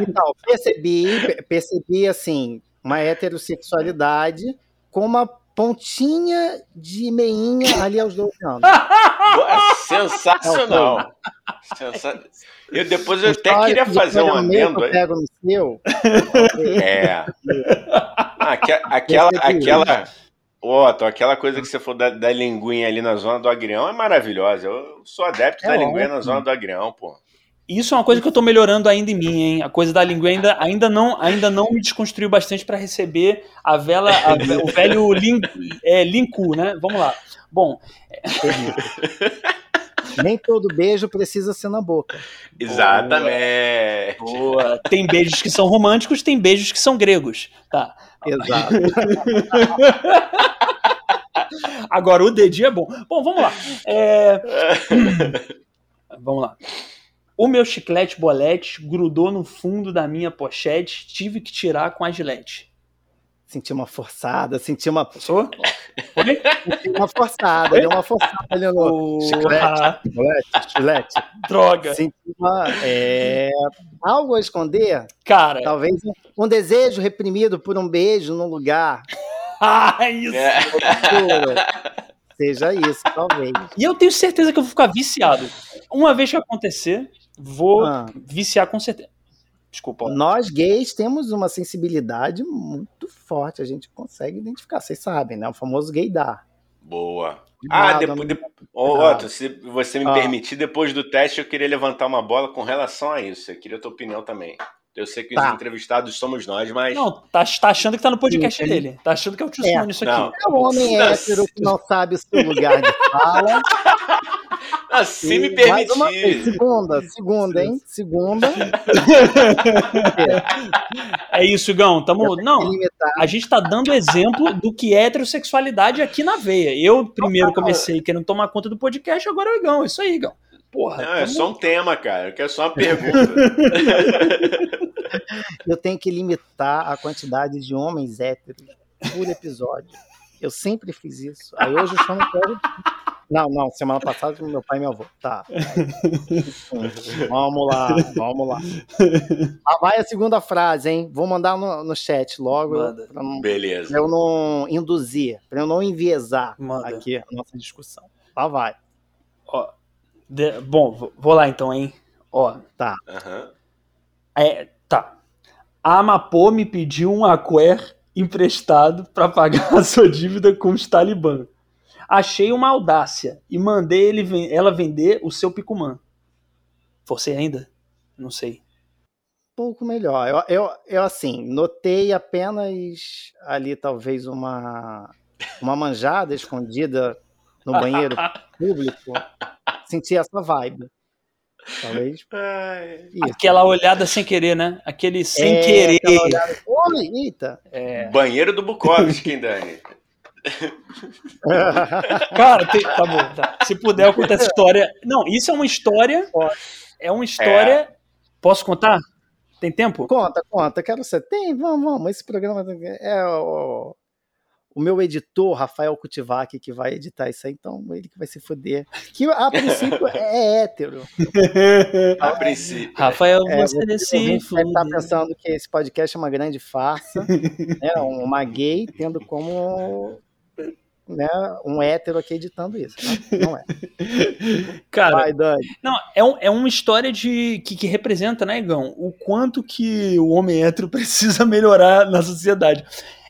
então, percebi, percebi assim, uma heterossexualidade com uma pontinha de meinha ali aos 12 anos. Sensacional. Sensa... Eu depois eu até queria fazer um adendo aí. Pego no seu. É. Ah, aquela, aquela, Otto, aquela coisa que você falou da, da linguinha ali na zona do agrião é maravilhosa. Eu sou adepto é da linguinha na zona do agrião, pô. Isso é uma coisa que eu tô melhorando ainda em mim, hein? A coisa da língua ainda, ainda, não, ainda não me desconstruiu bastante para receber a vela, a, o velho lin, é, linku, né? Vamos lá. Bom. Nem todo beijo precisa ser na boca. Exatamente. Boa. Boa. Tem beijos que são românticos, tem beijos que são gregos. Tá. Exato. Agora, o dedinho é bom. Bom, vamos lá. É... vamos lá. O meu chiclete bolete grudou no fundo da minha pochete, tive que tirar com a gilete. Senti uma forçada, senti uma. Sou? Oi? Senti uma forçada, deu uma forçada ali no chiclete, bolete, chiclete. Droga. Senti uma. É... Algo a esconder? Cara. Talvez um desejo reprimido por um beijo num lugar. ah, isso! É. Seja isso, talvez. E eu tenho certeza que eu vou ficar viciado. Uma vez que acontecer, Vou ah. viciar com certeza. Desculpa. Nós gays temos uma sensibilidade muito forte, a gente consegue identificar, vocês sabem, né? O famoso gaydar. Boa. Ah, depois. De... Oh, Otto, se você me ah. permitir, depois do teste eu queria levantar uma bola com relação a isso. Eu queria a tua opinião também. Eu sei que tá. os entrevistados somos nós, mas. Não, tá, tá achando que tá no podcast Sim, dele. Tá achando que é o tio é. isso aqui. Não. É um homem hétero que não sabe o seu lugar de fala. Se me permitir. segunda, segunda, hein? Segunda. é isso, Gão. Tamo... Não, a gente tá dando exemplo do que é heterossexualidade aqui na veia. Eu primeiro comecei querendo tomar conta do podcast, agora é o Igão. Isso aí, Gão. Porra. Não, é só um tema, cara. Eu quero só uma pergunta. eu tenho que limitar a quantidade de homens héteros por episódio. Eu sempre fiz isso. Aí hoje eu chamo quero. Não, não, semana passada meu pai e meu avô. Tá. vamos lá, vamos lá. Ah, vai a segunda frase, hein? Vou mandar no, no chat logo. Não, Beleza. Pra eu não induzir, pra eu não enviesar Manda. aqui a nossa discussão. Lá vai. Ó, de, bom, vou lá então, hein? Ó. Tá. Uhum. É. A Amapô me pediu um aquer emprestado para pagar a sua dívida com os talibã. Achei uma audácia e mandei ele, ela vender o seu picumã. Você ainda? Não sei. Pouco melhor. Eu, eu, eu, assim, notei apenas ali talvez uma uma manjada escondida no banheiro público, sentir essa vibe. Talvez. Aquela olhada sem querer, né? Aquele sem é, querer. Olhada... Oi, eita. É. Banheiro do Bukowski, Dani. Cara, tem... tá bom. Tá. Se puder, eu conto essa história. Não, isso é uma história. É uma história. É. Posso contar? Tem tempo? Conta, conta. Quero ser. Tem, vamos, vamos. Esse programa é o o meu editor, Rafael Kutivac, que vai editar isso aí, então ele que vai se foder. Que a princípio é hétero. a princípio. Rafael, é, você, você deve estar pensando que esse podcast é uma grande farsa, né, uma gay tendo como né, um hétero aqui editando isso. Não é. Cara, Vai, não, é, um, é uma história de que, que representa, né, Igão, o quanto que o homem hétero precisa melhorar na sociedade.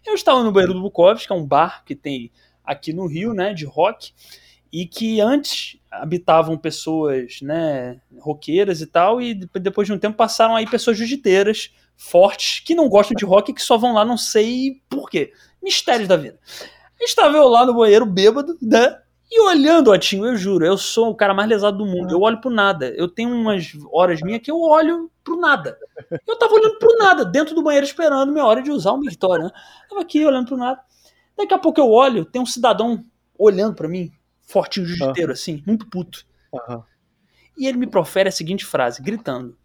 Eu estava no banheiro do Bukowski, que é um bar que tem aqui no Rio, né, de rock, e que antes habitavam pessoas, né, roqueiras e tal, e depois de um tempo passaram aí pessoas jiu-jiteiras fortes que não gostam de rock e que só vão lá não sei por quê. Mistérios da vida. Estava eu lá no banheiro bêbado, né? E olhando, Otinho, eu juro, eu sou o cara mais lesado do mundo. Eu olho pro nada. Eu tenho umas horas minhas que eu olho pro nada. Eu tava olhando pro nada, dentro do banheiro esperando minha hora de usar o mictório, né? Tava aqui olhando pro nada. Daqui a pouco eu olho, tem um cidadão olhando para mim, fortinho jiu-jiteiro, uhum. assim, muito puto. Uhum. E ele me profere a seguinte frase, gritando: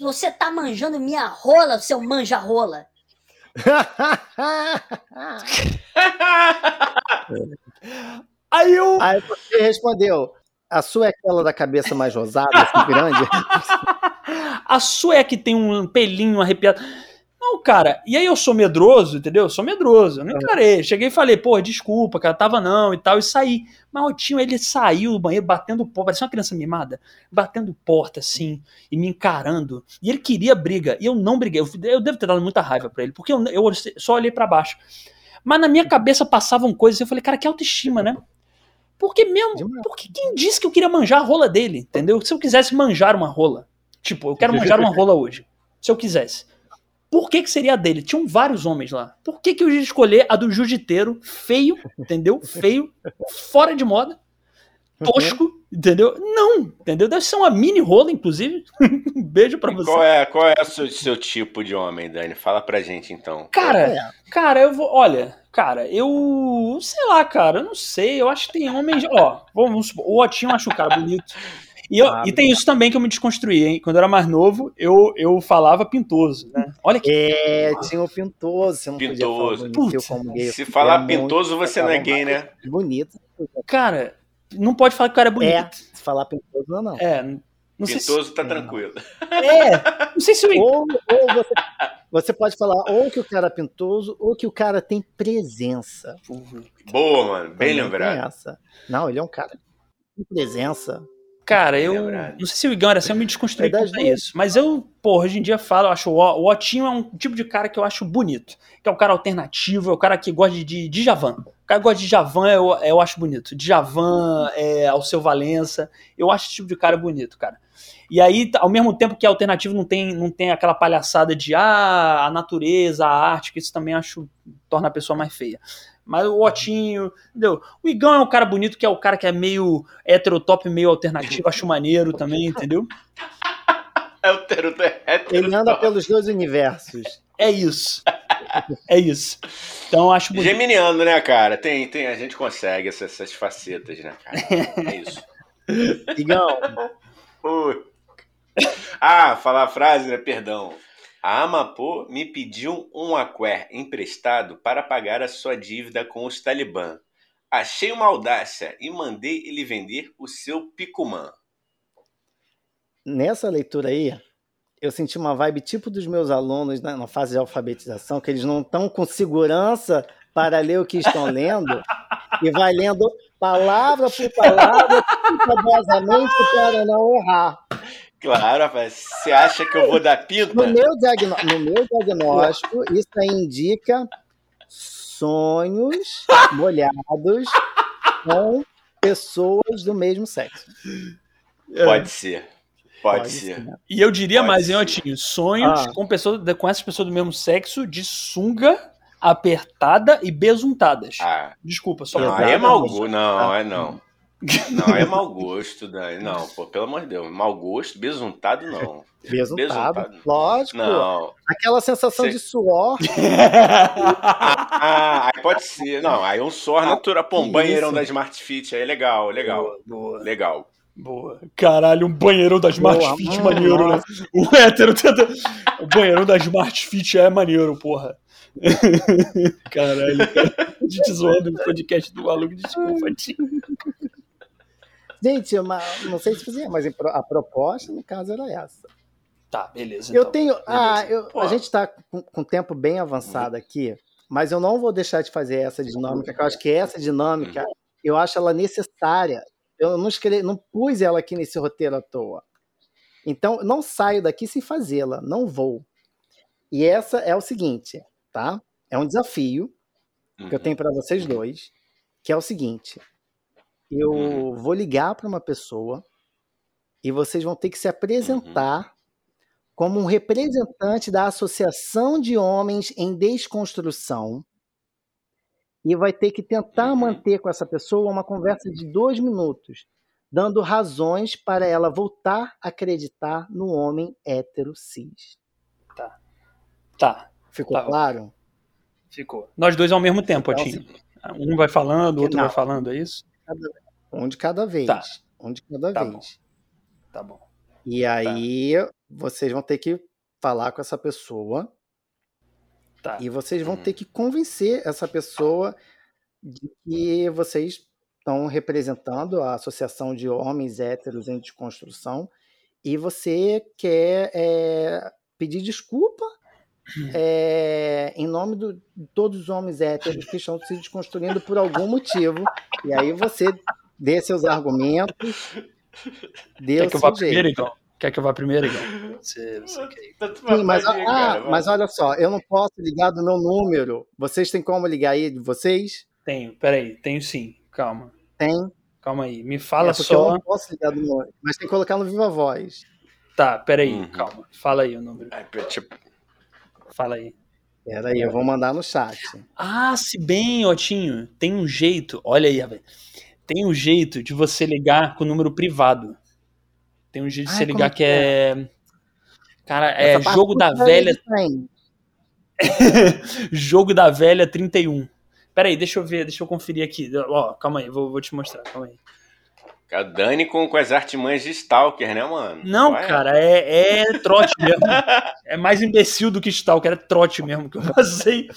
Você tá manjando minha rola, seu manja-rola. Aí eu. Aí você respondeu: a sua é aquela da cabeça mais rosada, assim, grande? a sua é que tem um pelinho arrepiado. Não, cara, e aí eu sou medroso, entendeu? Eu sou medroso, eu não encarei. Cheguei e falei, pô, desculpa, cara, tava não e tal, e saí. Mas o tio, ele saiu do banheiro batendo porta, parecia uma criança mimada, batendo porta assim, e me encarando. E ele queria briga, e eu não briguei. Eu, eu devo ter dado muita raiva pra ele, porque eu, eu só olhei para baixo. Mas na minha cabeça passavam coisas. Eu falei, cara, que autoestima, né? Porque mesmo. Porque quem disse que eu queria manjar a rola dele, entendeu? Se eu quisesse manjar uma rola. Tipo, eu quero manjar uma rola hoje. Se eu quisesse. Por que, que seria a dele? Tinham vários homens lá. Por que, que eu ia escolher a do jiu-jiteiro, feio, entendeu? Feio, fora de moda, tosco, entendeu? Não, entendeu? Deve ser uma mini rola, inclusive. um beijo pra você. Qual é, qual é o seu, seu, tipo de homem, Dani? Fala pra gente então. Cara, é. cara, eu vou. Olha, cara, eu. Sei lá, cara, eu não sei. Eu acho que tem homens. Ó, vamos supor, o Otinho eu acho um cara bonito. E, eu, ah, e tem isso também que eu me desconstruí, hein? Quando eu era mais novo, eu, eu falava pintoso, né? Olha que. É, tinha o pintoso, você não pintoso. podia falar bonito, gay, Se falar pintoso, muito, você não é gay, né? Bonito. Cara, não pode falar que o cara é bonito. É, se falar pintoso, não. É, não Pintoso se... tá tranquilo. É, não sei se eu... ou, ou você, você, pode falar ou que o cara é pintoso ou que o cara tem presença. Boa, mano, bem lembrado. Não, ele é um cara com presença. Cara, eu não sei se o Igão era assim, eu me desconstruí é quanto isso. Mas eu, pô, hoje em dia falo, eu acho o, o Otinho é um tipo de cara que eu acho bonito. Que é um cara alternativo, é o cara que gosta de, de, de Javan. O cara gosta de Javan, eu, eu acho bonito. De Javan, é, ao seu Valença. Eu acho esse tipo de cara bonito, cara. E aí, ao mesmo tempo que alternativo não tem, não tem aquela palhaçada de ah, a natureza, a arte, que isso também acho torna a pessoa mais feia. Mas o Otinho, entendeu? O Igão é um cara bonito, que é o cara que é meio heterotop, meio alternativo, acho maneiro também, entendeu? É o tero, Ele anda pelos dois universos. É isso. É isso. Então acho bonito. Geminiano, né, cara? Tem, tem, a gente consegue essas, essas facetas, né, cara? É isso. Igão. Ah, falar a frase, né? Perdão. A Amapô me pediu um aqué emprestado para pagar a sua dívida com os talibã. Achei uma audácia e mandei ele vender o seu picumã. Nessa leitura aí, eu senti uma vibe tipo dos meus alunos na, fase de alfabetização, que eles não estão com segurança para ler o que estão lendo e vai lendo palavra por palavra, cuidadosamente para não errar. Claro, rapaz. Você acha que eu vou dar pinta? No meu, no meu diagnóstico, isso aí indica sonhos molhados com pessoas do mesmo sexo. Pode ser. Pode, Pode ser. ser. E eu diria Pode mais, hein, Otinho? Sonhos ah. com, pessoas, com essas pessoas do mesmo sexo de sunga apertada e besuntadas. Ah, Desculpa, só não, pra- aí é mau gosto. Não, é não. Não, é mau gosto, Dani. Não, pô, pelo amor de Deus. Mau gosto, besuntado, não. Besuntado. Besuntado. Lógico. Não. Aquela sensação Cê- de suor. Ah, aí pode ser. Não, aí um só natural. Pô, um isso? da Smart Fit aí, legal, legal. Boa, boa, Legal. Boa. Caralho, um banheirão da Smart Boa, Fit mano, maneiro, né? O hétero tenta... O banheirão da Smart Fit é maneiro, porra. Caralho, cara. A gente zoando o podcast do maluco, desculpa, tio. Gente, uma- não sei se fazia, mas a proposta, no caso, era essa. Tá, beleza. Eu então. tenho. Ah, beleza. eu- Pô. a gente está com, com tempo bem avançado aqui, mas eu não vou deixar de fazer essa dinâmica, que eu acho que essa dinâmica, eu acho ela necessária. Eu não escrevi, não pus ela aqui nesse roteiro à toa. Então, não saio daqui sem fazê-la, não vou. E essa é o seguinte, tá? É um desafio que eu tenho para vocês dois, que é o seguinte: eu Uhum. vou ligar para uma pessoa e vocês vão ter que se apresentar como um representante da Associação de Homens em Desconstrução e vai ter que tentar Uhum. manter com essa pessoa uma conversa de dois minutos, dando razões para ela voltar a acreditar no homem hétero cis. Tá, Ficou Tá. claro? ficou. Nós dois ao mesmo tempo, Então, Otinho. Um vai falando, o outro Não. vai falando, é isso? Um de cada vez. Tá. Um de cada Tá vez. Tá bom. E aí vocês vão ter que falar com essa pessoa Tá. e vocês vão Uhum. ter que convencer essa pessoa de que vocês estão representando a Associação de Homens Héteros em Desconstrução e você quer é, pedir desculpa é, em nome do- de todos os homens héteros que estão se desconstruindo por algum motivo. E aí você dê seus argumentos, dê Quer o que eu vá primeiro, então? Quer que eu vá primeiro, então? Você, você quer ir. Sim, mas, ah, cara, mas olha só, eu não posso ligar do meu número. Vocês têm como ligar aí de vocês? Tenho, peraí, tenho sim. Calma. Tem. Calma aí. Me fala é porque eu só. não posso ligar do meu mas tem que colocar no Viva Voz. Tá, peraí, Uhum. calma. Fala aí o número. É, tipo, Fala aí. Pera aí, eu vou mandar no chat. Ah, se bem, Otinho, tem um jeito. Olha aí. Tem um jeito de você ligar com o número privado. Tem um jeito de Ai, você ligar é que que é. Cara, é parte jogo da velha. jogo da velha 31. Peraí, deixa eu ver, deixa eu conferir aqui. Ó, calma aí, vou, vou te mostrar, calma aí. a Dani com, com as artimanhas de Stalker, né, mano? Não, é? cara, é, é trote mesmo. é mais imbecil do que Stalker, é trote mesmo que eu passei.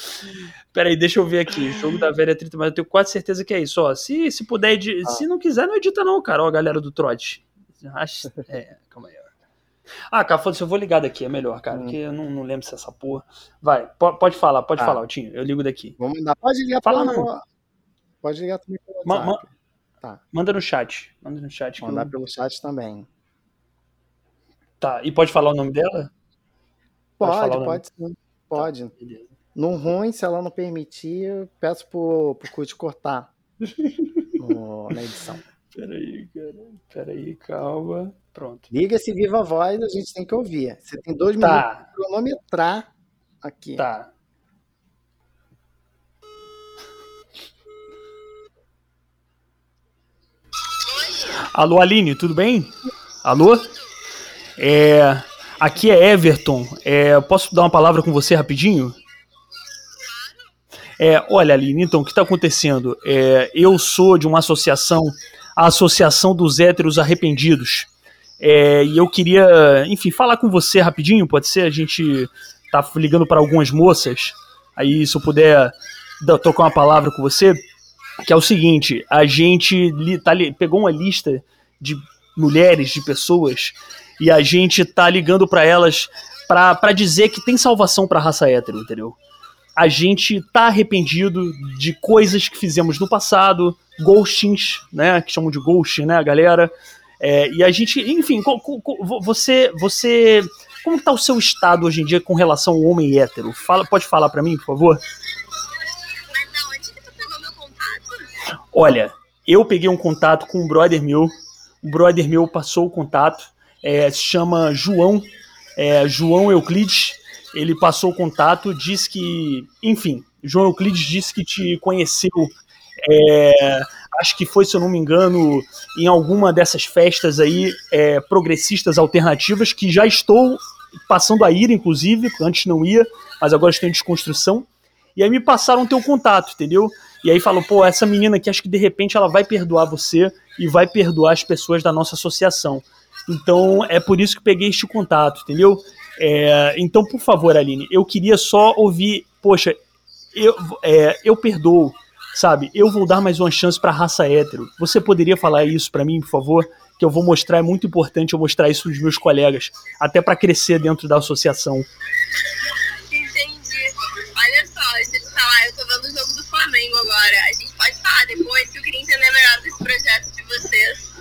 Peraí, deixa eu ver aqui. Jogo da velha 30, mas eu tenho quase certeza que é isso. Ó, se, se puder, Ah. se não quiser, não edita não, cara. Ó, a galera do trote. Acho- É, calma aí. Ah, cara, foda-se, eu vou ligar daqui, é melhor, cara, Hum. porque eu não, não lembro se é essa porra. Vai, po- pode falar, pode Tá. falar, Tinho, eu ligo daqui. Vou mandar. Pode ligar Fala pelo. Pode ligar também pelo Ma- WhatsApp. ma- Tá. Manda no chat, manda no chat. que eu- Mandar pelo chat também. Tá, e pode falar o nome dela? Pode Pode, pode, sim. Pode. Beleza. No ruim, se ela não permitir, eu peço pro, pro Kurt cortar no- na edição. Peraí, cara. Peraí, calma. Pronto. Liga esse Viva Voz, a gente tem que ouvir. Você tem dois minutos Tá, para cronometrar aqui. tá. Alô, Aline, tudo bem? Alô? É, aqui é Everton. É, posso dar uma palavra com você rapidinho? É, olha, Aline, então, o que está acontecendo? É, eu sou de uma associação, a Associação dos Héteros Arrependidos. É, e eu queria, enfim, falar com você rapidinho, pode ser? A gente tá ligando para algumas moças. Aí, se eu puder trocar uma palavra com você, que é o seguinte: a gente li- tá pegou uma lista de mulheres, de pessoas, e a gente tá ligando para elas pra dizer que tem salvação pra raça hétero, entendeu? A gente tá arrependido de coisas que fizemos no passado, ghostings, né? Que chamam de ghost, né, galera? É, e a gente, enfim, você, você, como que tá o seu estado hoje em dia com relação ao homem hétero? Fala, pode falar pra mim, por favor? Olha, eu peguei um contato com um brother meu, o brother meu passou o contato, é, se chama João, é, João Euclides, ele passou o contato, disse que, enfim, João Euclides disse que te conheceu, é, acho que foi, se eu não me engano, em alguma dessas festas aí é, progressistas alternativas, que já estou passando a ir, inclusive, antes não ia, mas agora estou em desconstrução. E aí me passaram teu contato, entendeu? E aí falou, pô, essa menina aqui, acho que de repente ela vai perdoar você e vai perdoar as pessoas da nossa associação. Então é por isso que peguei este contato, entendeu? É, então, por favor, Aline, eu queria só ouvir, poxa, eu, é, eu perdoo, sabe? Eu vou dar mais uma chance para a raça hétero. Você poderia falar isso para mim, por favor? Que eu vou mostrar, é muito importante eu mostrar isso dos meus colegas, até para crescer dentro da associação. Entendi. Olha só, deixa eu te falar, eu tô vendo o jogo do Flamengo agora. A gente pode falar depois que eu queria entender melhor desse projeto de vocês.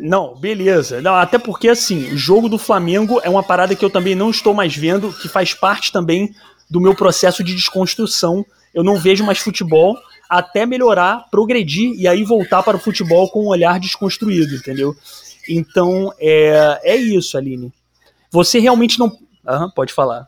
Não, beleza. Não, até porque, assim, o jogo do Flamengo é uma parada que eu também não estou mais vendo, que faz parte também do meu processo de desconstrução. Eu não vejo mais futebol até melhorar, progredir e aí voltar para o futebol com um olhar desconstruído, entendeu? Então, é, é isso, Aline. Você realmente não. Aham, pode falar.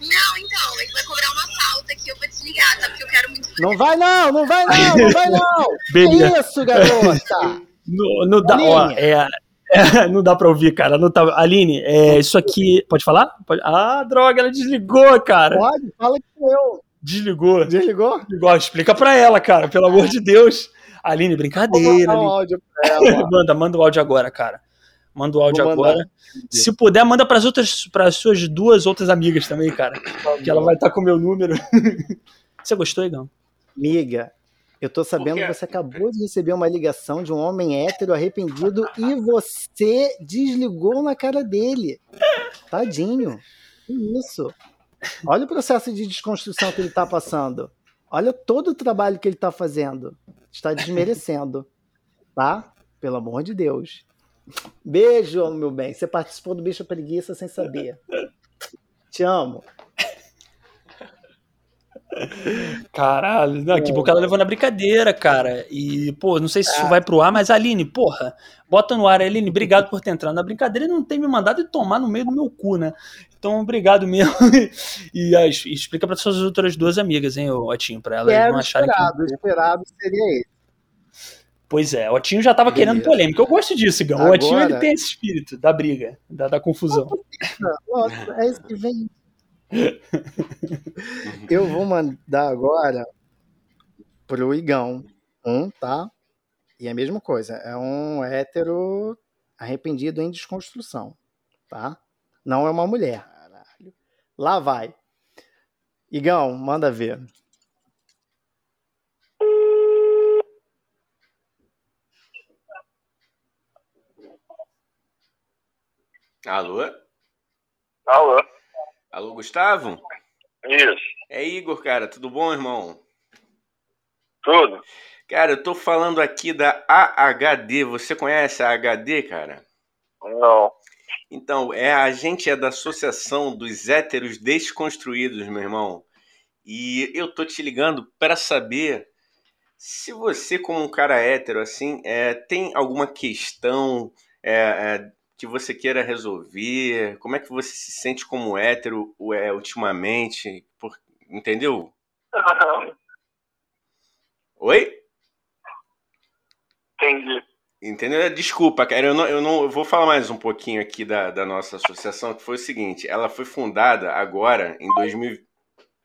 Não, então, ele vai cobrar uma pauta aqui, eu vou desligar, tá? Porque eu quero muito. Não vai não, não vai não, não vai não. Beleza. Que isso, garota? Não, não dá, ó, é, é, não dá pra ouvir, cara. Não tá, Aline, é, isso aqui. Pode falar? Pode- ah, droga, ela desligou, cara. Pode, fala que sou eu. Desligou. Desligou? Desligou. Explica pra ela, cara, pelo amor de Deus. Aline, Vou brincadeira. mandar um Aline. áudio pra ela. manda, manda o áudio agora, cara. Manda o áudio Vou mandar. agora. Se puder, manda pras outras, para suas duas outras amigas também, cara. Que ela vai estar com o meu número. Você gostou, Igão? Miga, eu tô sabendo que você acabou de receber uma ligação de um homem hétero arrependido e você desligou na cara dele. Tadinho. Que isso? Olha o processo de desconstrução que ele tá passando. Olha todo o trabalho que ele tá fazendo. Está desmerecendo. Tá? Pelo amor de Deus. Beijo, meu bem. Você participou do Bicho Preguiça sem saber. Te amo. Caralho, não, que bom que ela levou na brincadeira, cara. E, pô, não sei se Ah. isso vai pro ar, mas Aline, porra, bota no ar, Aline, obrigado por ter entrado na brincadeira e não ter me mandado tomar no meio do meu cu, né? Então, obrigado mesmo. E ah, es- explica para suas outras duas amigas, hein, Otinho, pra elas Era não acharem que. esperado, esperado seria esse. Pois é, o Otinho já tava querendo polêmica. Eu gosto disso, Igão. O Agora- Otinho, ele tem esse espírito da briga, da, da confusão. Nossa, é isso que vem. Eu vou mandar agora pro Igão. Um, tá? E é a mesma coisa. É um hétero arrependido em desconstrução. Tá? Não é uma mulher. Lá vai. Igão, manda ver. Alô? Alô? Alô, Gustavo? Isso. É Igor, cara. Tudo bom, irmão? Tudo? Cara, eu tô falando aqui da AHD. Você conhece a AHD, cara? Não. Então, é, a gente é da Associação dos Héteros Desconstruídos, meu irmão. E eu tô te ligando para saber se você, como um cara hétero, assim, é, tem alguma questão é, é, que você queira resolver? Como é que você se sente como hétero é, ultimamente? Por- entendeu? Oi? Entendi. Entendeu? Desculpa, cara, eu não, eu não eu vou falar mais um pouquinho aqui da, da nossa associação, que foi o seguinte, ela foi fundada agora em 2000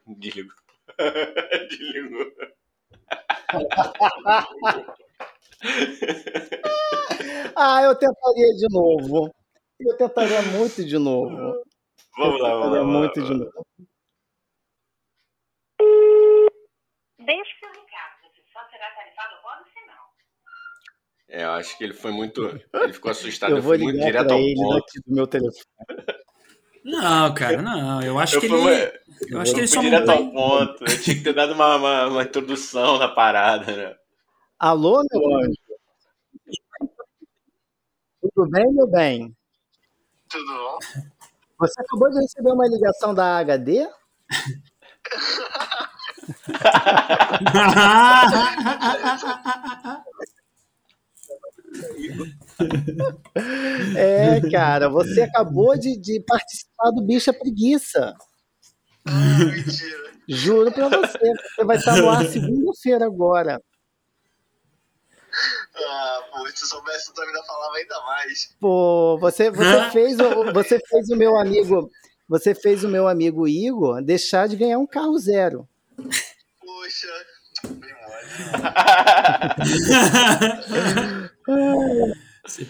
Desligou. Desligou. Ah, eu tentaria de novo. Eu tentaria muito de novo. Vamos lá, Eu vamos lá. vamos lá, muito de novo. Deixe seu recado, você só será tarifado após o sinal. É, eu acho que ele foi muito. Ele ficou assustado, Eu vou ligar direto pra ao ele ponto. daqui do meu telefone. Não, cara, não. Eu acho Eu, que ele. uma- Eu acho que eu ele fui só direto ao ponto. Eu tinha que ter dado uma, uma, uma introdução na parada, né? Alô, meu anjo? Tudo bem, meu bem? Tudo bom? Você acabou de receber uma ligação da HD? É, cara, você acabou de, de participar do Bicha Preguiça. Ah, mentira. Juro pra você. Você vai estar no ar segunda-feira agora. Ah, pô, se soubesse, tu ainda falava ainda mais. Pô, você, você, fez, o, você fez o meu amigo. Você fez o meu amigo Igor deixar de ganhar um carro zero. Poxa, bem mole. Você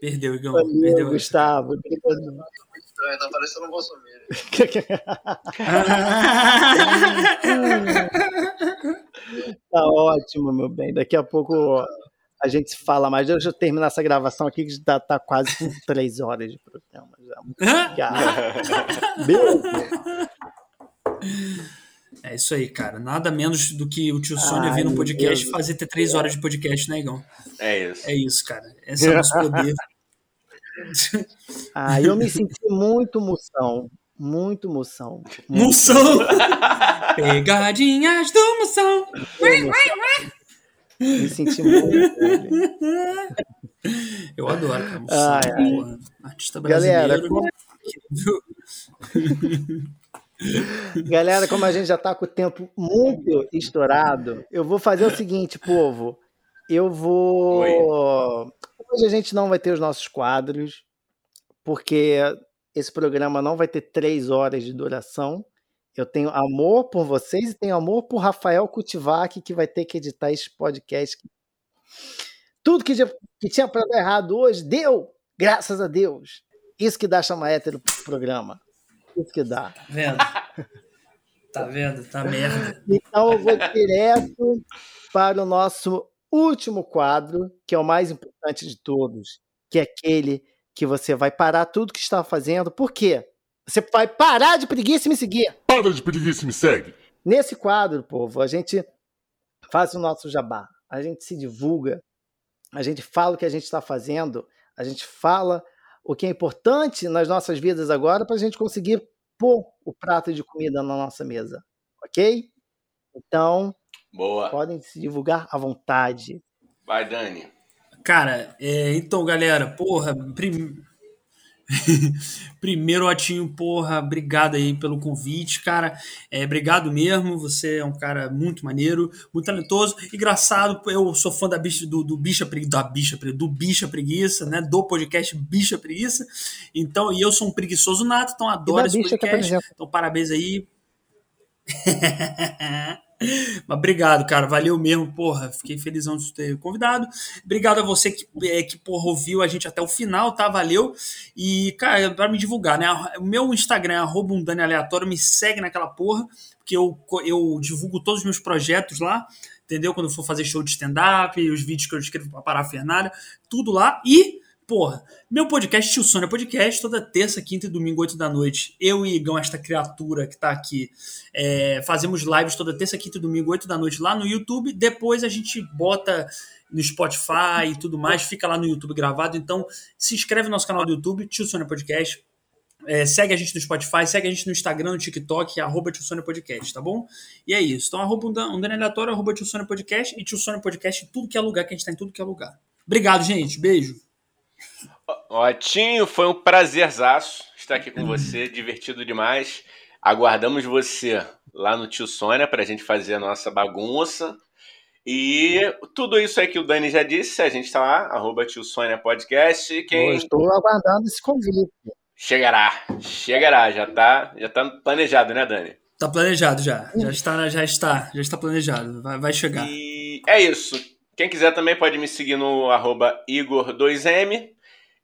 perdeu, Igão. Valeu, Perdeu. Gustavo. Estranho, tá parecendo um Bolsonaro. Tá ótimo, meu bem. Daqui a pouco a gente se fala mais. Deixa eu terminar essa gravação aqui, que já tá quase com três horas de programa. Já. Muito obrigado. Beijo. É isso aí, cara. Nada menos do que o tio Sônia vir meu podcast e fazer ter três horas de podcast, né, Igão? É isso. É isso, cara. Esse é o nosso poder. Ah, eu me senti muito moção. Muito moção. Muito Moção! Pegadinhas do Moção! Me senti muito. Eu adoro, cara. Moção, Ai, ai. Artista brasileiro. Galera, como, galera, como a gente já tá com o tempo muito estourado, eu vou fazer o seguinte, povo. Eu vou. Hoje a gente não vai ter os nossos quadros, porque esse programa não vai ter três horas de duração. Eu tenho amor por vocês e tenho amor por Rafael Cultivac, que vai ter que editar esse podcast. Tudo que, já- que tinha para dar errado hoje, deu! Graças a Deus. Isso que dá chama hétero pro programa. Isso que dá. Tá vendo? Tá vendo? Tá merda. Então eu vou direto para o nosso último quadro, que é o mais importante de todos, que é aquele que você vai parar tudo que está fazendo. Por quê? Você vai parar de preguiça e me seguir. Para de preguiça e me segue. Nesse quadro, povo, a gente faz o nosso jabá, a gente se divulga, a gente fala o que a gente está fazendo, a gente fala o que é importante nas nossas vidas agora para a gente conseguir pôr o prato de comida na nossa mesa, ok? Então, Boa. podem se divulgar à vontade. Vai, Dani. Cara, é, então, galera, porra, prim- primeiro, Otinho, porra, obrigado aí pelo convite, cara. É, obrigado mesmo, você é um cara muito maneiro, muito talentoso, engraçado. Eu sou fã da bicha, do, do bicha da bicha do bicha preguiça, né? Do podcast Bicha Preguiça. Então, e eu sou um preguiçoso nato, então adoro esse podcast. Então, parabéns aí. Mas obrigado, cara. Valeu mesmo, porra. Fiquei felizão de ter convidado. Obrigado a você que, é, que porra, ouviu a gente até o final, tá? Valeu. E, cara, pra me divulgar, né? O meu Instagram é arroba um aleatório. Me segue naquela porra, porque eu, eu divulgo todos os meus projetos lá. Entendeu? Quando eu for fazer show de stand-up, os vídeos que eu escrevo pra parafernália, tudo lá. E Porra, meu podcast, Tio Sônia Podcast, toda terça, quinta e domingo, 8 da noite. Eu e Igão, esta criatura que tá aqui, é, fazemos lives toda terça, quinta e domingo, 8 da noite lá no YouTube. Depois a gente bota no Spotify e tudo mais, fica lá no YouTube gravado. Então, se inscreve no nosso canal do YouTube, Tio Sônia Podcast. É, segue a gente no Spotify, segue a gente no Instagram, no TikTok, arroba Tio Sônia Podcast, tá bom? E é isso. Então, arroba um Dan- Dani Aleatório, arroba Tio Sônia Podcast e Tio Sônia Podcast em tudo que é lugar, que a gente tá em tudo que é lugar. Obrigado, gente. Beijo. Otinho, foi um prazerzaço estar aqui com você, divertido demais. Aguardamos você lá no Tio Sônia para a gente fazer a nossa bagunça. E tudo isso aí que o Dani já disse, a gente está lá, arroba Tio Sônia Podcast. Eu Quem estou aguardando esse convite. chegará, chegará, já tá, já tá planejado, né, Dani? Tá planejado já. Já está, já está, já está planejado. Vai, vai chegar. E é isso. Quem quiser também pode me seguir no arroba Igor2M.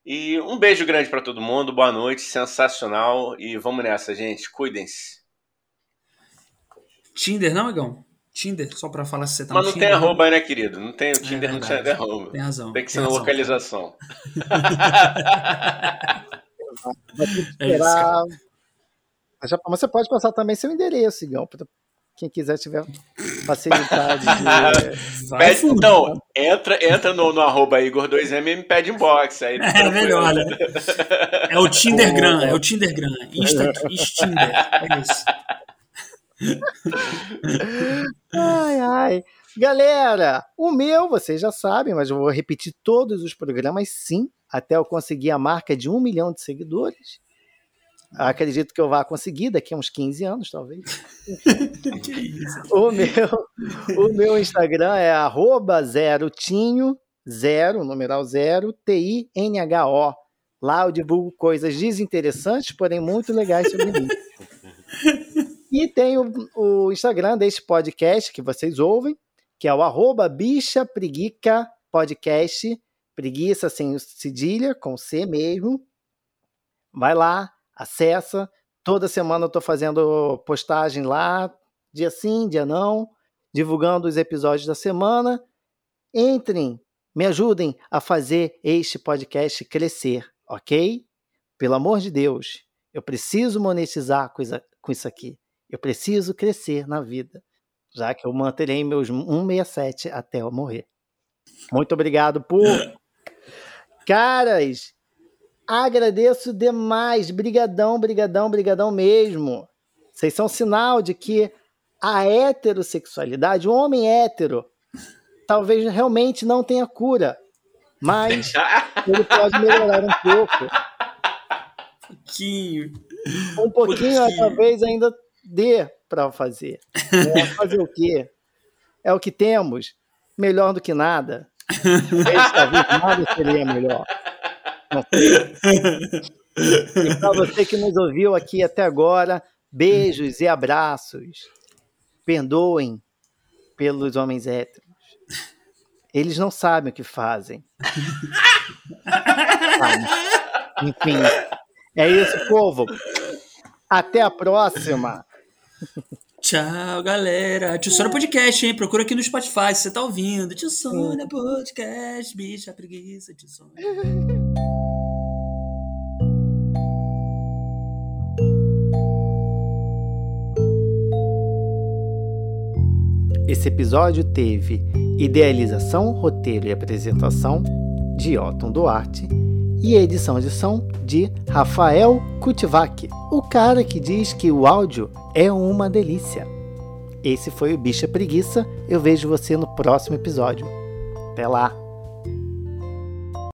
E um beijo grande para todo mundo, boa noite, sensacional. E vamos nessa, gente. Cuidem-se. Tinder, não, Igão? Tinder, só pra falar se você tá Mas no não Tinder. tem arroba, né, querido? Não tem o Tinder, É não verdade. arroba. Tem razão. Tem que ser tem na localização. Vai ter que É isso, esperar. Mas você pode passar também seu endereço, Igão, para quem quiser tiver facilidade de. Pede- então, entra, entra no, no arroba Igor2M e me pede inbox. Aí É melhor, né? É o Tindergram, é o Tindergram. Insta, Tinder. É isso. Ai, ai. Galera, o meu, vocês já sabem, mas eu vou repetir todos os programas sim, até eu conseguir a marca de um milhão de seguidores. Acredito que eu vá conseguir daqui a uns 15 anos, talvez. O meu, o meu Instagram é arroba zero numeral zero, T-I-N-H-O. Lá eu divulgo coisas desinteressantes, porém muito legais sobre mim. E tem o, o Instagram deste podcast que vocês ouvem, que é o arroba bicha preguica podcast, preguiça sem cedilha, com C mesmo. Vai lá, acessa. Toda semana eu estou fazendo postagem lá, dia sim, dia não, divulgando os episódios da semana. Entrem, me ajudem a fazer este podcast crescer, ok? Pelo amor de Deus, eu preciso monetizar com isso aqui. Eu preciso crescer na vida, já que eu manterei meus 167 até eu morrer. Muito obrigado por. Caras, agradeço demais. Brigadão, brigadão, brigadão mesmo. Vocês são sinal de que a heterossexualidade, o homem hétero, talvez realmente não tenha cura, mas ele pode melhorar um pouco. Pouquinho. Um pouquinho, pouquinho. talvez ainda dê para fazer. É, fazer o quê? É o que temos. Melhor do que nada. nada seria melhor. E para você que nos ouviu aqui até agora, beijos e abraços. Perdoem pelos homens héteros. Eles não sabem o que fazem. Enfim, é isso, povo. Até a próxima. Tchau, galera. Tio Sônia Podcast, hein? Procura aqui no Spotify se você tá ouvindo. Tio Sônia Podcast, bicha preguiça, tio Sônia. Esse episódio teve idealização, roteiro e apresentação de Otton Duarte e edição de som de Rafael Kutivac, o cara que diz que o áudio é uma delícia. Esse foi o Bicha Preguiça. Eu vejo você no próximo episódio. Até lá!